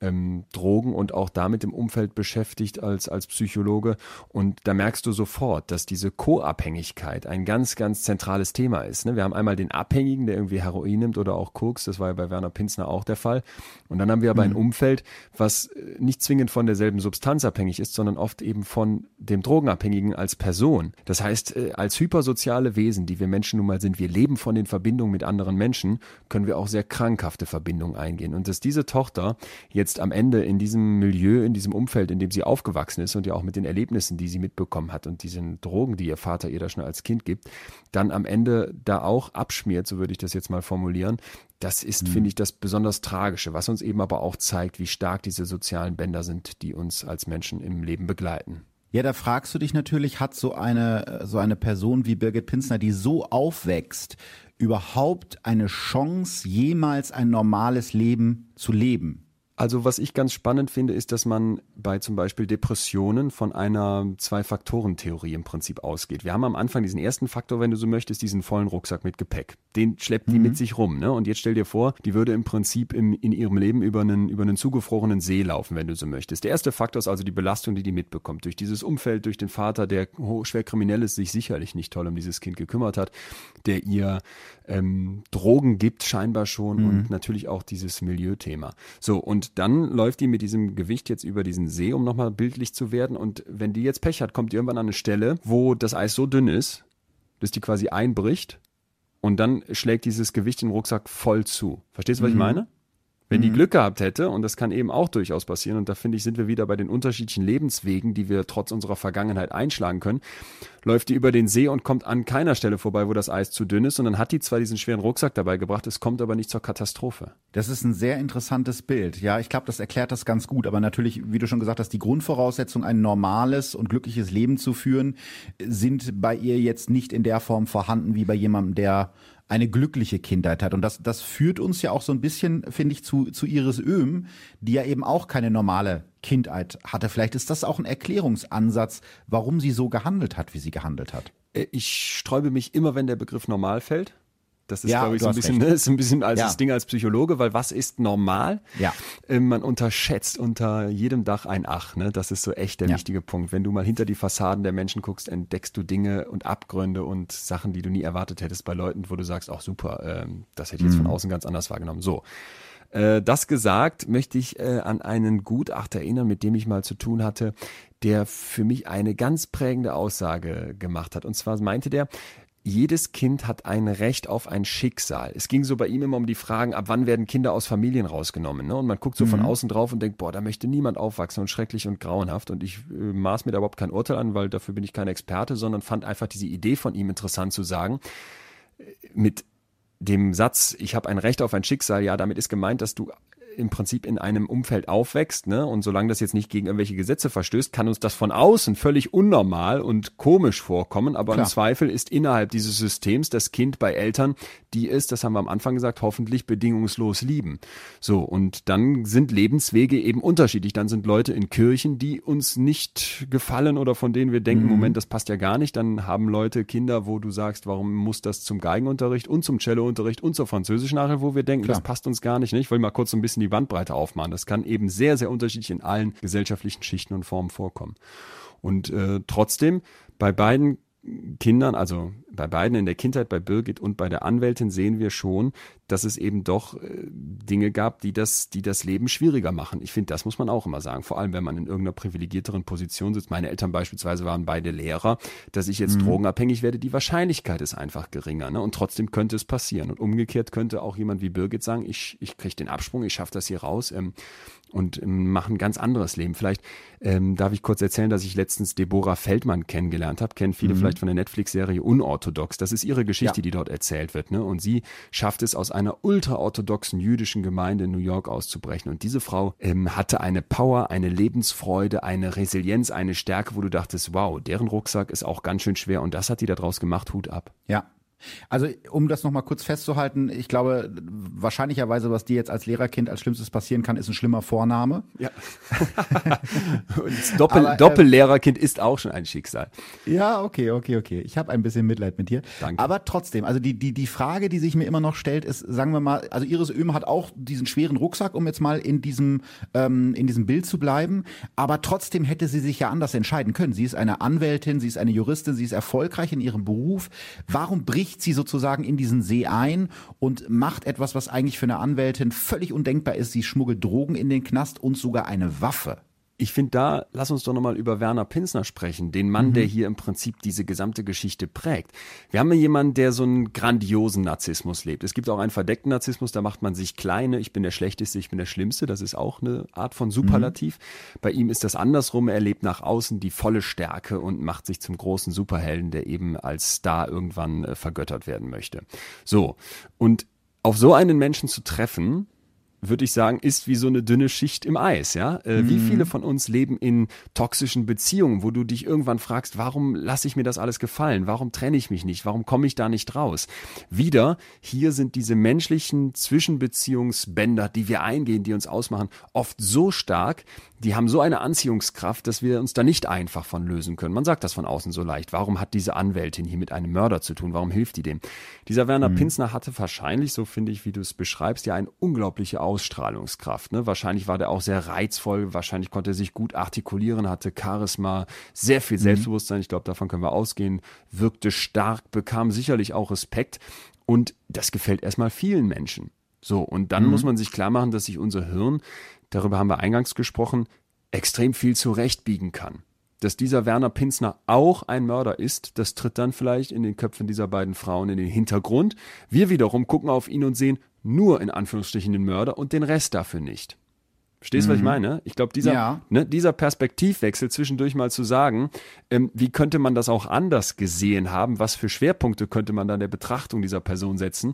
ähm, Drogen und auch damit im Umfeld beschäftigt als, als Psychologe. Und da merkst du sofort, dass diese Co-Abhängigkeit ein ganz, ganz zentrales Thema ist. Ne? Wir haben einmal den Abhängigen, der irgendwie Heroin nimmt oder auch Koks, das war ja bei Werner Pinsner auch der Fall. Und dann haben wir aber mhm. ein Umfeld, was äh, nicht zwingend von derselben Substanz abhängig ist, sondern oft eben von dem Drogenabhängigen als Person. Das heißt, äh, als hypersoziale Wesen, die wir Menschen nun mal sind, wir leben von den Verbindungen mit anderen Menschen, können wir auch sehr krankhafte Verbindungen eingehen. Und dass diese Tochter jetzt jetzt am Ende in diesem Milieu, in diesem Umfeld, in dem sie aufgewachsen ist und ja auch mit den Erlebnissen, die sie mitbekommen hat und diesen Drogen, die ihr Vater ihr da schon als Kind gibt, dann am Ende da auch abschmiert, so würde ich das jetzt mal formulieren. Das ist, mhm. finde ich, das besonders Tragische, was uns eben aber auch zeigt, wie stark diese sozialen Bänder sind, die uns als Menschen im Leben begleiten. Ja, da fragst du dich natürlich, hat so eine, so eine Person wie Birgit Pinsner, die so aufwächst, überhaupt eine Chance, jemals ein normales Leben zu leben? Also was ich ganz spannend finde, ist, dass man bei zum Beispiel Depressionen von einer Zwei-Faktoren-Theorie im Prinzip ausgeht. Wir haben am Anfang diesen ersten Faktor, wenn du so möchtest, diesen vollen Rucksack mit Gepäck. Den schleppt die mhm. mit sich rum. Ne? Und jetzt stell dir vor, die würde im Prinzip im, in ihrem Leben über einen, über einen zugefrorenen See laufen, wenn du so möchtest. Der erste Faktor ist also die Belastung, die die mitbekommt. Durch dieses Umfeld, durch den Vater, der schwer kriminell ist, sich sicherlich nicht toll um dieses Kind gekümmert hat, der ihr ähm, Drogen gibt, scheinbar schon, mhm. und natürlich auch dieses Milieuthema. So, und dann läuft die mit diesem Gewicht jetzt über diesen See, um nochmal bildlich zu werden. Und wenn die jetzt Pech hat, kommt die irgendwann an eine Stelle, wo das Eis so dünn ist, dass die quasi einbricht und dann schlägt dieses Gewicht im Rucksack voll zu. Verstehst du, was Mhm. ich meine? Wenn die Glück gehabt hätte, und das kann eben auch durchaus passieren, und da finde ich, sind wir wieder bei den unterschiedlichen Lebenswegen, die wir trotz unserer Vergangenheit einschlagen können, läuft die über den See und kommt an keiner Stelle vorbei, wo das Eis zu dünn ist, und dann hat die zwar diesen schweren Rucksack dabei gebracht, es kommt aber nicht zur Katastrophe. Das ist ein sehr interessantes Bild. Ja, ich glaube, das erklärt das ganz gut. Aber natürlich, wie du schon gesagt hast, die Grundvoraussetzung, ein normales und glückliches Leben zu führen, sind bei ihr jetzt nicht in der Form vorhanden wie bei jemandem, der eine glückliche Kindheit hat. Und das, das führt uns ja auch so ein bisschen, finde ich, zu, zu Iris Öhm, die ja eben auch keine normale Kindheit hatte. Vielleicht ist das auch ein Erklärungsansatz, warum sie so gehandelt hat, wie sie gehandelt hat. Äh, Ich sträube mich immer, wenn der Begriff normal fällt. Das ist, Ja, glaube ich, so ein bisschen, ne, ist ein bisschen als Ja. das Ding als Psychologe, weil was ist normal? Ja. Ähm, man unterschätzt unter jedem Dach ein Ach, ne? Das ist so echt der Ja. wichtige Punkt. Wenn du mal hinter die Fassaden der Menschen guckst, entdeckst du Dinge und Abgründe und Sachen, die du nie erwartet hättest bei Leuten, wo du sagst, ach super, ähm, das hätte ich jetzt Mhm. von außen ganz anders wahrgenommen. So. Äh, das gesagt, möchte ich äh, an einen Gutachter erinnern, mit dem ich mal zu tun hatte, der für mich eine ganz prägende Aussage gemacht hat. Und zwar meinte der, jedes Kind hat ein Recht auf ein Schicksal. Es ging so bei ihm immer um die Fragen, ab wann werden Kinder aus Familien rausgenommen. Ne? Und man guckt so von außen drauf und denkt, boah, da möchte niemand aufwachsen und schrecklich und grauenhaft. Und ich äh, maß mir da überhaupt kein Urteil an, weil dafür bin ich kein Experte, sondern fand einfach diese Idee von ihm interessant zu sagen, äh, mit dem Satz, ich habe ein Recht auf ein Schicksal, ja, damit ist gemeint, dass du im Prinzip in einem Umfeld aufwächst, ne? Und solange das jetzt nicht gegen irgendwelche Gesetze verstößt, kann uns das von außen völlig unnormal und komisch vorkommen. Aber Klar. im Zweifel ist innerhalb dieses Systems das Kind bei Eltern, die es, das haben wir am Anfang gesagt, hoffentlich bedingungslos lieben. So, und dann sind Lebenswege eben unterschiedlich. Dann sind Leute in Kirchen, die uns nicht gefallen oder von denen wir denken, Moment, das passt ja gar nicht. Dann haben Leute Kinder, wo du sagst, warum muss das zum Geigenunterricht und zum Cellounterricht und zur Französischnachhilfe, wo wir denken, Klar. das passt uns gar nicht. Ne? Ich will mal kurz so ein bisschen die Bandbreite aufmachen. Das kann eben sehr, sehr unterschiedlich in allen gesellschaftlichen Schichten und Formen vorkommen. Und äh, trotzdem, bei beiden Kindern, also bei beiden in der Kindheit, bei Birgit und bei der Anwältin sehen wir schon, dass es eben doch äh, Dinge gab, die das, die das Leben schwieriger machen. Ich finde, das muss man auch immer sagen. Vor allem, wenn man in irgendeiner privilegierteren Position sitzt. Meine Eltern beispielsweise waren beide Lehrer. Dass ich jetzt drogenabhängig werde, die Wahrscheinlichkeit ist einfach geringer. Ne? Und trotzdem könnte es passieren. Und umgekehrt könnte auch jemand wie Birgit sagen, ich, ich kriege den Absprung, ich schaffe das hier raus. Ähm, und ähm, mache ein ganz anderes Leben. Vielleicht ähm, darf ich kurz erzählen, dass ich letztens Deborah Feldmann kennengelernt habe. Kennen viele vielleicht von der Netflix-Serie Unorthodox. Das ist ihre Geschichte, Ja. die dort erzählt wird. Ne? Und sie schafft es aus einer ultraorthodoxen jüdischen Gemeinde in New York auszubrechen. Und diese Frau ähm, hatte eine Power, eine Lebensfreude, eine Resilienz, eine Stärke, wo du dachtest, wow, deren Rucksack ist auch ganz schön schwer. Und das hat die daraus gemacht. Hut ab. Ja. Also, um das nochmal kurz festzuhalten, ich glaube, wahrscheinlicherweise, was dir jetzt als Lehrerkind als Schlimmstes passieren kann, ist ein schlimmer Vorname. Ja. Und Doppel, Aber, ähm, Doppellehrerkind ist auch schon ein Schicksal. Ja, okay, okay, okay. Ich habe ein bisschen Mitleid mit dir. Danke. Aber trotzdem, also die, die, die Frage, die sich mir immer noch stellt, ist, sagen wir mal, also Iris Öhm hat auch diesen schweren Rucksack, um jetzt mal in diesem, ähm, in diesem Bild zu bleiben. Aber trotzdem hätte sie sich ja anders entscheiden können. Sie ist eine Anwältin, sie ist eine Juristin, sie ist erfolgreich in ihrem Beruf. Warum bricht sie sozusagen in diesen See ein und macht etwas, was eigentlich für eine Anwältin völlig undenkbar ist? Sie schmuggelt Drogen in den Knast und sogar eine Waffe. Ich finde da, lass uns doch nochmal über Werner Pinsner sprechen, den Mann, der hier im Prinzip diese gesamte Geschichte prägt. Wir haben hier jemanden, der so einen grandiosen Narzissmus lebt. Es gibt auch einen verdeckten Narzissmus, da macht man sich kleine, ich bin der Schlechteste, ich bin der Schlimmste, das ist auch eine Art von Superlativ. Bei ihm ist das andersrum, er lebt nach außen die volle Stärke und macht sich zum großen Superhelden, der eben als Star irgendwann äh, vergöttert werden möchte. So, und auf so einen Menschen zu treffen, würde ich sagen, ist wie so eine dünne Schicht im Eis, ja? Äh, Wie viele von uns leben in toxischen Beziehungen, wo du dich irgendwann fragst, warum lasse ich mir das alles gefallen? Warum trenne ich mich nicht? Warum komme ich da nicht raus? Wieder, hier sind diese menschlichen Zwischenbeziehungsbänder, die wir eingehen, die uns ausmachen, oft so stark, die haben so eine Anziehungskraft, dass wir uns da nicht einfach von lösen können. Man sagt das von außen so leicht. Warum hat diese Anwältin hier mit einem Mörder zu tun? Warum hilft die dem? Dieser Werner Pinsner hatte wahrscheinlich, so finde ich, wie du es beschreibst, ja eine unglaubliche Ausstrahlungskraft. Ne? Wahrscheinlich war der auch sehr reizvoll, wahrscheinlich konnte er sich gut artikulieren, hatte Charisma, sehr viel Selbstbewusstsein, ich glaube, davon können wir ausgehen, wirkte stark, bekam sicherlich auch Respekt und das gefällt erstmal vielen Menschen. So, und dann muss man sich klar machen, dass sich unser Hirn, darüber haben wir eingangs gesprochen, extrem viel zurechtbiegen kann. dass dieser Werner Pinsner auch ein Mörder ist, das tritt dann vielleicht in den Köpfen dieser beiden Frauen in den Hintergrund. Wir wiederum gucken auf ihn und sehen nur in Anführungsstrichen den Mörder und den Rest dafür nicht. Verstehst du, mhm. was ich mhm. meine? Ich glaube, dieser, ja. ne, dieser Perspektivwechsel zwischendurch mal zu sagen, ähm, wie könnte man das auch anders gesehen haben? Was für Schwerpunkte könnte man dann der Betrachtung dieser Person setzen?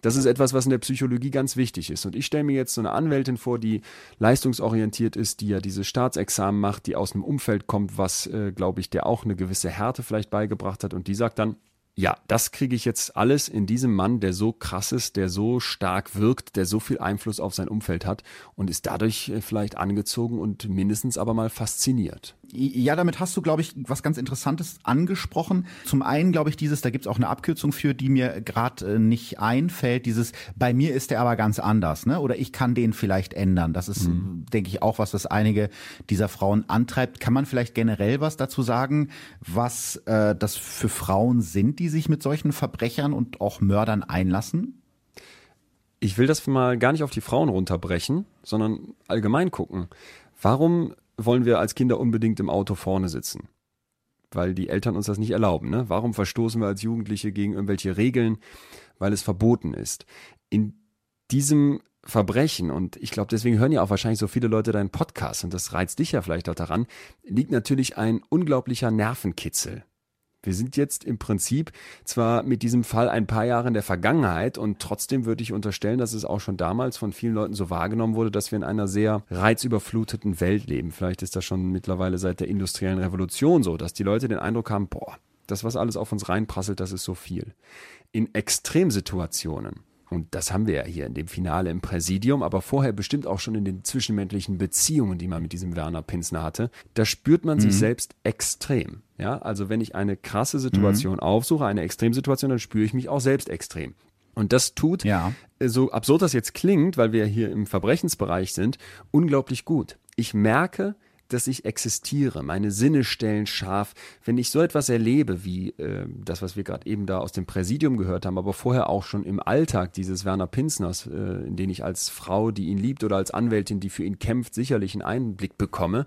Das ist etwas, was in der Psychologie ganz wichtig ist. Und ich stelle mir jetzt so eine Anwältin vor, die leistungsorientiert ist, die ja diese Staatsexamen macht, die aus einem Umfeld kommt, was, äh, glaube ich, der auch eine gewisse Härte vielleicht beigebracht hat. Und die sagt dann, ja, das kriege ich jetzt alles in diesem Mann, der so krass ist, der so stark wirkt, der so viel Einfluss auf sein Umfeld hat und ist dadurch äh, vielleicht angezogen und mindestens aber mal fasziniert. Ja, damit hast du, glaube ich, was ganz Interessantes angesprochen. Zum einen, glaube ich, dieses, da gibt es auch eine Abkürzung für, die mir gerade äh, nicht einfällt, dieses, bei mir ist der aber ganz anders, ne? Oder ich kann den vielleicht ändern. Das ist, mhm. denke ich, auch was, was einige dieser Frauen antreibt. Kann man vielleicht generell was dazu sagen, was äh, das für Frauen sind, die sich mit solchen Verbrechern und auch Mördern einlassen? Ich will das mal gar nicht auf die Frauen runterbrechen, sondern allgemein gucken. Warum wollen wir als Kinder unbedingt im Auto vorne sitzen? Weil die Eltern uns das nicht erlauben. Ne? Warum verstoßen wir als Jugendliche gegen irgendwelche Regeln? Weil es verboten ist. In diesem Verbrechen, und ich glaube, deswegen hören ja auch wahrscheinlich so viele Leute deinen Podcast, und das reizt dich ja vielleicht auch daran, liegt natürlich ein unglaublicher Nervenkitzel. Wir sind jetzt im Prinzip zwar mit diesem Fall ein paar Jahre in der Vergangenheit und trotzdem würde ich unterstellen, dass es auch schon damals von vielen Leuten so wahrgenommen wurde, dass wir in einer sehr reizüberfluteten Welt leben. Vielleicht ist das schon mittlerweile seit der industriellen Revolution so, dass die Leute den Eindruck haben, boah, das, was alles auf uns reinprasselt, das ist so viel. In Extremsituationen und das haben wir ja hier in dem Finale im Präsidium, aber vorher bestimmt auch schon in den zwischenmenschlichen Beziehungen, die man mit diesem Werner Pinsner hatte. Da spürt man mhm. sich selbst extrem. Ja, also wenn ich eine krasse Situation mhm. aufsuche, eine Extremsituation, dann spüre ich mich auch selbst extrem. Und das tut, ja. so absurd das jetzt klingt, weil wir hier im Verbrechensbereich sind, unglaublich gut. Ich merke, dass ich existiere. Meine Sinne stellen scharf. Wenn ich so etwas erlebe, wie äh, das, was wir gerade eben da aus dem Präsidium gehört haben, aber vorher auch schon im Alltag dieses Werner Pinsners, äh, in den ich als Frau, die ihn liebt oder als Anwältin, die für ihn kämpft, sicherlich einen Einblick bekomme,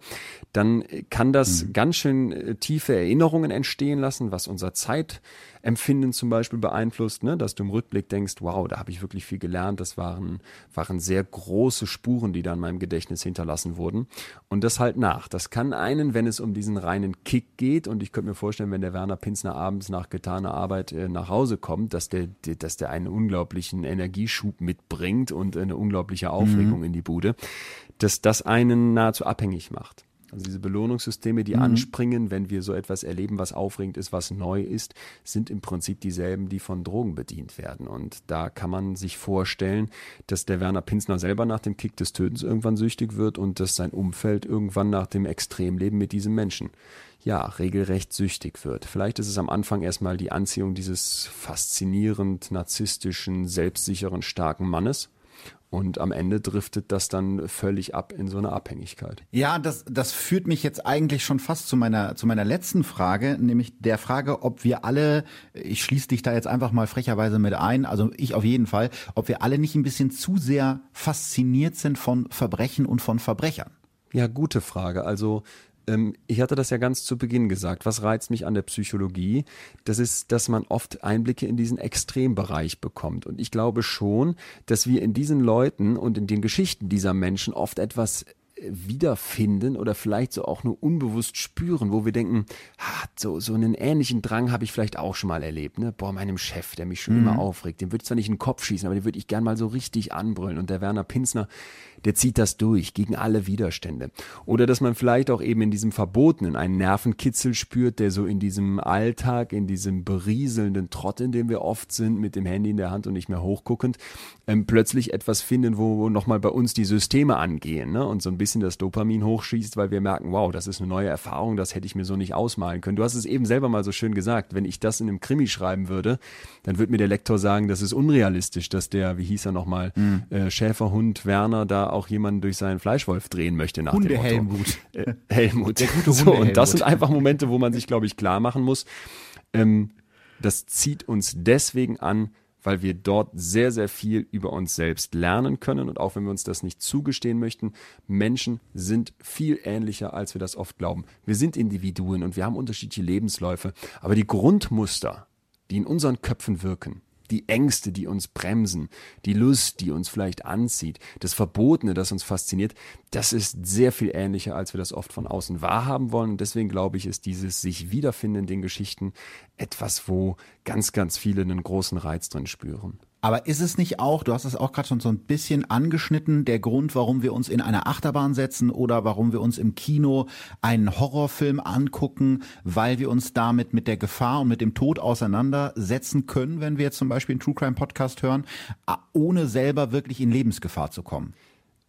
dann kann das mhm. ganz schön äh, tiefe Erinnerungen entstehen lassen, was unser Zeit Empfinden zum Beispiel beeinflusst, ne? dass du im Rückblick denkst, wow, da habe ich wirklich viel gelernt. Das waren, waren sehr große Spuren, die da in meinem Gedächtnis hinterlassen wurden. Und das halt nach. Das kann einen, wenn es um diesen reinen Kick geht, und ich könnte mir vorstellen, wenn der Werner Pinsner abends nach getaner Arbeit äh, nach Hause kommt, dass der, dass der einen unglaublichen Energieschub mitbringt und eine unglaubliche Aufregung mhm. in die Bude, dass das einen nahezu abhängig macht. Also diese Belohnungssysteme, die mhm. anspringen, wenn wir so etwas erleben, was aufregend ist, was neu ist, sind im Prinzip dieselben, die von Drogen bedient werden. Und da kann man sich vorstellen, dass der Werner Pinsner selber nach dem Kick des Tötens irgendwann süchtig wird und dass sein Umfeld irgendwann nach dem Extremleben mit diesem Menschen ja, regelrecht süchtig wird. Vielleicht ist es am Anfang erstmal die Anziehung dieses faszinierend narzisstischen, selbstsicheren, starken Mannes und am Ende driftet das dann völlig ab in so eine Abhängigkeit. Ja, das, das führt mich jetzt eigentlich schon fast zu meiner, zu meiner letzten Frage, nämlich der Frage, ob wir alle, ich schließe dich da jetzt einfach mal frecherweise mit ein, also ich auf jeden Fall, ob wir alle nicht ein bisschen zu sehr fasziniert sind von Verbrechen und von Verbrechern. Ja, gute Frage. Also ich hatte das ja ganz zu Beginn gesagt. Was reizt mich an der Psychologie? Das ist, dass man oft Einblicke in diesen Extrembereich bekommt. Und ich glaube schon, dass wir in diesen Leuten und in den Geschichten dieser Menschen oft etwas wiederfinden oder vielleicht so auch nur unbewusst spüren, wo wir denken, so, so einen ähnlichen Drang habe ich vielleicht auch schon mal erlebt. Ne? Boah, meinem Chef, der mich schon mhm. immer aufregt, dem würde ich zwar nicht in den Kopf schießen, aber den würde ich gern mal so richtig anbrüllen. Und der Werner Pinsner, der zieht das durch gegen alle Widerstände. Oder dass man vielleicht auch eben in diesem Verbotenen einen Nervenkitzel spürt, der so in diesem Alltag, in diesem berieselnden Trott, in dem wir oft sind, mit dem Handy in der Hand und nicht mehr hochguckend, ähm, plötzlich etwas finden, wo, wo nochmal bei uns die Systeme angehen ne? und so ein bisschen das Dopamin hochschießt, weil wir merken, wow, das ist eine neue Erfahrung, das hätte ich mir so nicht ausmalen können. Du hast es eben selber mal so schön gesagt, wenn ich das in einem Krimi schreiben würde, dann würde mir der Lektor sagen, das ist unrealistisch, dass der, wie hieß er nochmal, mhm. äh, Schäferhund Werner da auch jemanden durch seinen Fleischwolf drehen möchte nach Hunde dem Motto. Helmut. Äh, Helmut. Der gute Hunde so, und das sind einfach Momente, wo man sich, glaube ich, klar machen muss, ähm, das zieht uns deswegen an, weil wir dort sehr, sehr viel über uns selbst lernen können. Und auch wenn wir uns das nicht zugestehen möchten, Menschen sind viel ähnlicher, als wir das oft glauben. Wir sind Individuen und wir haben unterschiedliche Lebensläufe. Aber die Grundmuster, die in unseren Köpfen wirken, die Ängste, die uns bremsen, die Lust, die uns vielleicht anzieht, das Verbotene, das uns fasziniert, das ist sehr viel ähnlicher, als wir das oft von außen wahrhaben wollen. Und deswegen glaube ich, ist dieses sich wiederfinden in den Geschichten etwas, wo ganz, ganz viele einen großen Reiz drin spüren. Aber ist es nicht auch, du hast es auch gerade schon so ein bisschen angeschnitten, der Grund, warum wir uns in eine Achterbahn setzen oder warum wir uns im Kino einen Horrorfilm angucken, weil wir uns damit mit der Gefahr und mit dem Tod auseinandersetzen können, wenn wir jetzt zum Beispiel einen True Crime Podcast hören, ohne selber wirklich in Lebensgefahr zu kommen?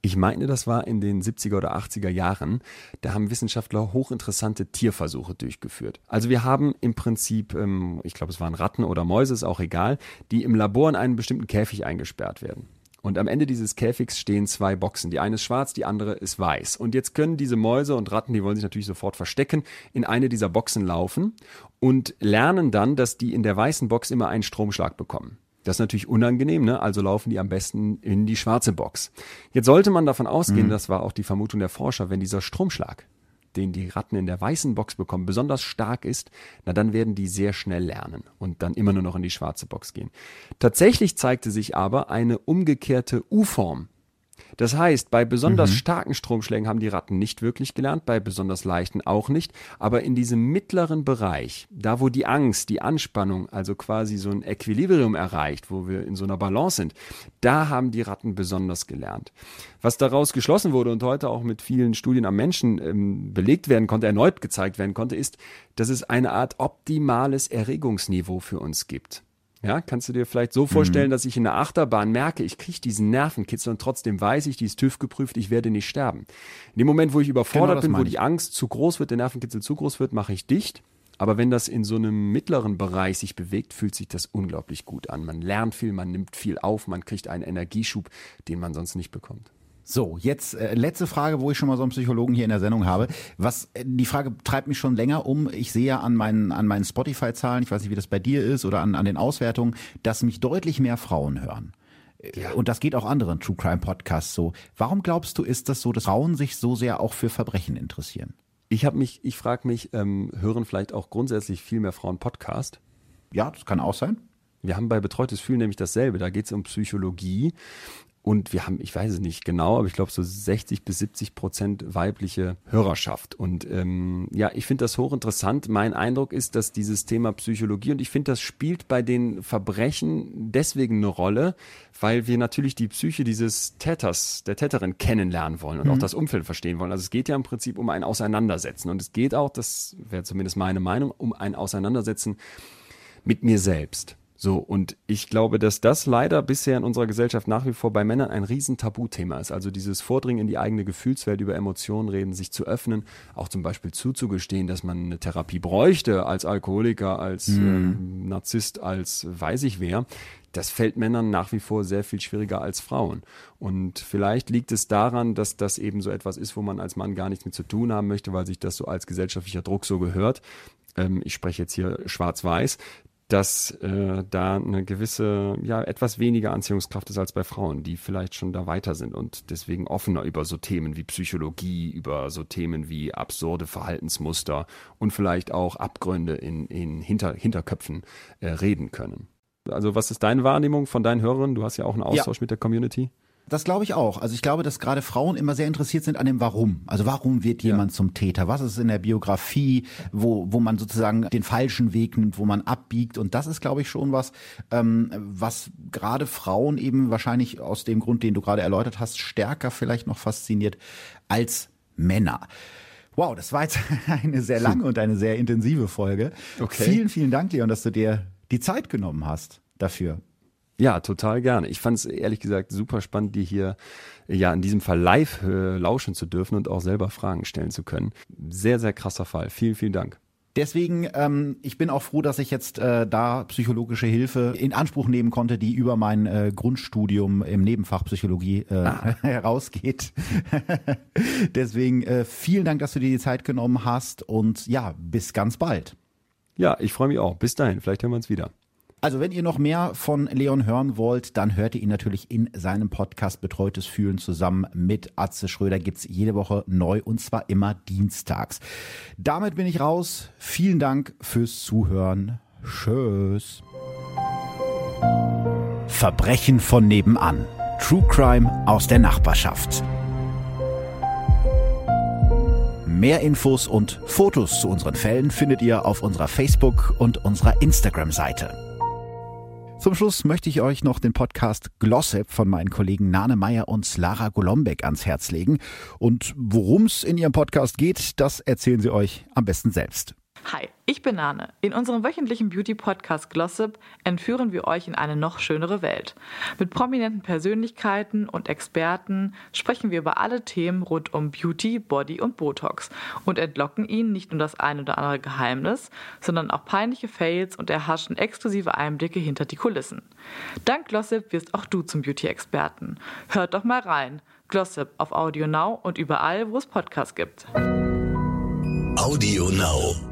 Ich meine, das war in den 70er oder 80er Jahren. Da haben Wissenschaftler hochinteressante Tierversuche durchgeführt. Also wir haben im Prinzip, ähm, ich glaube, es waren Ratten oder Mäuse, ist auch egal, die im Labor in einen bestimmten Käfig eingesperrt werden. Und am Ende dieses Käfigs stehen zwei Boxen. Die eine ist schwarz, die andere ist weiß. Und jetzt können diese Mäuse und Ratten, die wollen sich natürlich sofort verstecken, in eine dieser Boxen laufen und lernen dann, dass die in der weißen Box immer einen Stromschlag bekommen. Das ist natürlich unangenehm, ne? also laufen die am besten in die schwarze Box. Jetzt sollte man davon ausgehen, mhm. das war auch die Vermutung der Forscher, wenn dieser Stromschlag, den die Ratten in der weißen Box bekommen, besonders stark ist, na dann werden die sehr schnell lernen und dann immer nur noch in die schwarze Box gehen. Tatsächlich zeigte sich aber eine umgekehrte U-Form das heißt, bei besonders mhm. starken Stromschlägen haben die Ratten nicht wirklich gelernt, bei besonders leichten auch nicht. Aber in diesem mittleren Bereich, da wo die Angst, die Anspannung, also quasi so ein Equilibrium erreicht, wo wir in so einer Balance sind, da haben die Ratten besonders gelernt. Was daraus geschlossen wurde und heute auch mit vielen Studien am Menschen ähm, belegt werden konnte, erneut gezeigt werden konnte, ist, dass es eine Art optimales Erregungsniveau für uns gibt. Ja, kannst du dir vielleicht so vorstellen, mhm. dass ich in der Achterbahn merke, ich kriege diesen Nervenkitzel und trotzdem weiß ich, die ist TÜV geprüft, ich werde nicht sterben. In dem Moment, wo ich überfordert genau, bin, wo die Angst zu groß wird, der Nervenkitzel zu groß wird, mache ich dicht. Aber wenn das in so einem mittleren Bereich sich bewegt, fühlt sich das unglaublich gut an. Man lernt viel, man nimmt viel auf, man kriegt einen Energieschub, den man sonst nicht bekommt. So, jetzt äh, letzte Frage, wo ich schon mal so einen Psychologen hier in der Sendung habe. Was äh, die Frage treibt mich schon länger um. Ich sehe ja an meinen an meinen Spotify-Zahlen, ich weiß nicht, wie das bei dir ist oder an an den Auswertungen, dass mich deutlich mehr Frauen hören. Äh, ja. Und das geht auch anderen True Crime Podcasts so. Warum glaubst du, ist das so, dass Frauen sich so sehr auch für Verbrechen interessieren? Ich habe mich, ich frage mich, ähm, hören vielleicht auch grundsätzlich viel mehr Frauen Podcast? Ja, das kann auch sein. Wir haben bei Betreutes Fühlen nämlich dasselbe. Da geht es um Psychologie. Und wir haben, ich weiß es nicht genau, aber ich glaube so 60 bis 70 Prozent weibliche Hörerschaft. Und ähm, ja, ich finde das hochinteressant. Mein Eindruck ist, dass dieses Thema Psychologie und ich finde, das spielt bei den Verbrechen deswegen eine Rolle, weil wir natürlich die Psyche dieses Täters, der Täterin kennenlernen wollen und mhm. auch das Umfeld verstehen wollen. Also es geht ja im Prinzip um ein Auseinandersetzen. Und es geht auch, das wäre zumindest meine Meinung, um ein Auseinandersetzen mit mir selbst. So, und ich glaube, dass das leider bisher in unserer Gesellschaft nach wie vor bei Männern ein riesen Tabuthema ist. Also dieses Vordringen in die eigene Gefühlswelt, über Emotionen reden, sich zu öffnen, auch zum Beispiel zuzugestehen, dass man eine Therapie bräuchte als Alkoholiker, als mhm. ähm, Narzisst, als weiß ich wer. Das fällt Männern nach wie vor sehr viel schwieriger als Frauen. Und vielleicht liegt es daran, dass das eben so etwas ist, wo man als Mann gar nichts mit zu tun haben möchte, weil sich das so als gesellschaftlicher Druck so gehört ähm, ich spreche jetzt hier schwarz-weiß, dass äh, da eine gewisse, ja, etwas weniger Anziehungskraft ist als bei Frauen, die vielleicht schon da weiter sind und deswegen offener über so Themen wie Psychologie, über so Themen wie absurde Verhaltensmuster und vielleicht auch Abgründe in, in Hinter, Hinterköpfen äh, reden können. Also was ist deine Wahrnehmung von deinen Hörern? Du hast ja auch einen Austausch ja. mit der Community. Das glaube ich auch. Also ich glaube, dass gerade Frauen immer sehr interessiert sind an dem Warum. Also warum wird jemand ja. zum Täter? Was ist in der Biografie, wo, wo man sozusagen den falschen Weg nimmt, wo man abbiegt? Und das ist, glaube ich, schon was, ähm, was gerade Frauen eben wahrscheinlich aus dem Grund, den du gerade erläutert hast, stärker vielleicht noch fasziniert als Männer. Wow, das war jetzt eine sehr lange und eine sehr intensive Folge. Okay. Vielen, vielen Dank, Leon, dass du dir die Zeit genommen hast dafür. Ja, total gerne. Ich fand es ehrlich gesagt super spannend, dir hier ja in diesem Fall live äh, lauschen zu dürfen und auch selber Fragen stellen zu können. Sehr, sehr krasser Fall. Vielen, vielen Dank. Deswegen, ähm, ich bin auch froh, dass ich jetzt äh, da psychologische Hilfe in Anspruch nehmen konnte, die über mein äh, Grundstudium im Nebenfach Psychologie äh, ah. herausgeht. Deswegen äh, vielen Dank, dass du dir die Zeit genommen hast und ja, bis ganz bald. Ja, ich freue mich auch. Bis dahin, vielleicht hören wir uns wieder. Also wenn ihr noch mehr von Leon hören wollt, dann hört ihr ihn natürlich in seinem Podcast Betreutes Fühlen zusammen mit Atze Schröder. Gibt's jede Woche neu und zwar immer dienstags. Damit bin ich raus. Vielen Dank fürs Zuhören. Tschüss. Verbrechen von nebenan. True Crime aus der Nachbarschaft. Mehr Infos und Fotos zu unseren Fällen findet ihr auf unserer Facebook- und unserer Instagram-Seite. Zum Schluss möchte ich euch noch den Podcast Glossip von meinen Kollegen Nane Meyer und Lara Golombek ans Herz legen. Und worum es in ihrem Podcast geht, das erzählen sie euch am besten selbst. Hi, ich bin Nane. In unserem wöchentlichen Beauty-Podcast Glossip entführen wir euch in eine noch schönere Welt. Mit prominenten Persönlichkeiten und Experten sprechen wir über alle Themen rund um Beauty, Body und Botox und entlocken ihnen nicht nur das ein oder andere Geheimnis, sondern auch peinliche Fails und erhaschen exklusive Einblicke hinter die Kulissen. Dank Glossip wirst auch du zum Beauty-Experten. Hört doch mal rein. Glossip auf Audio Now und überall, wo es Podcasts gibt. Audio Now.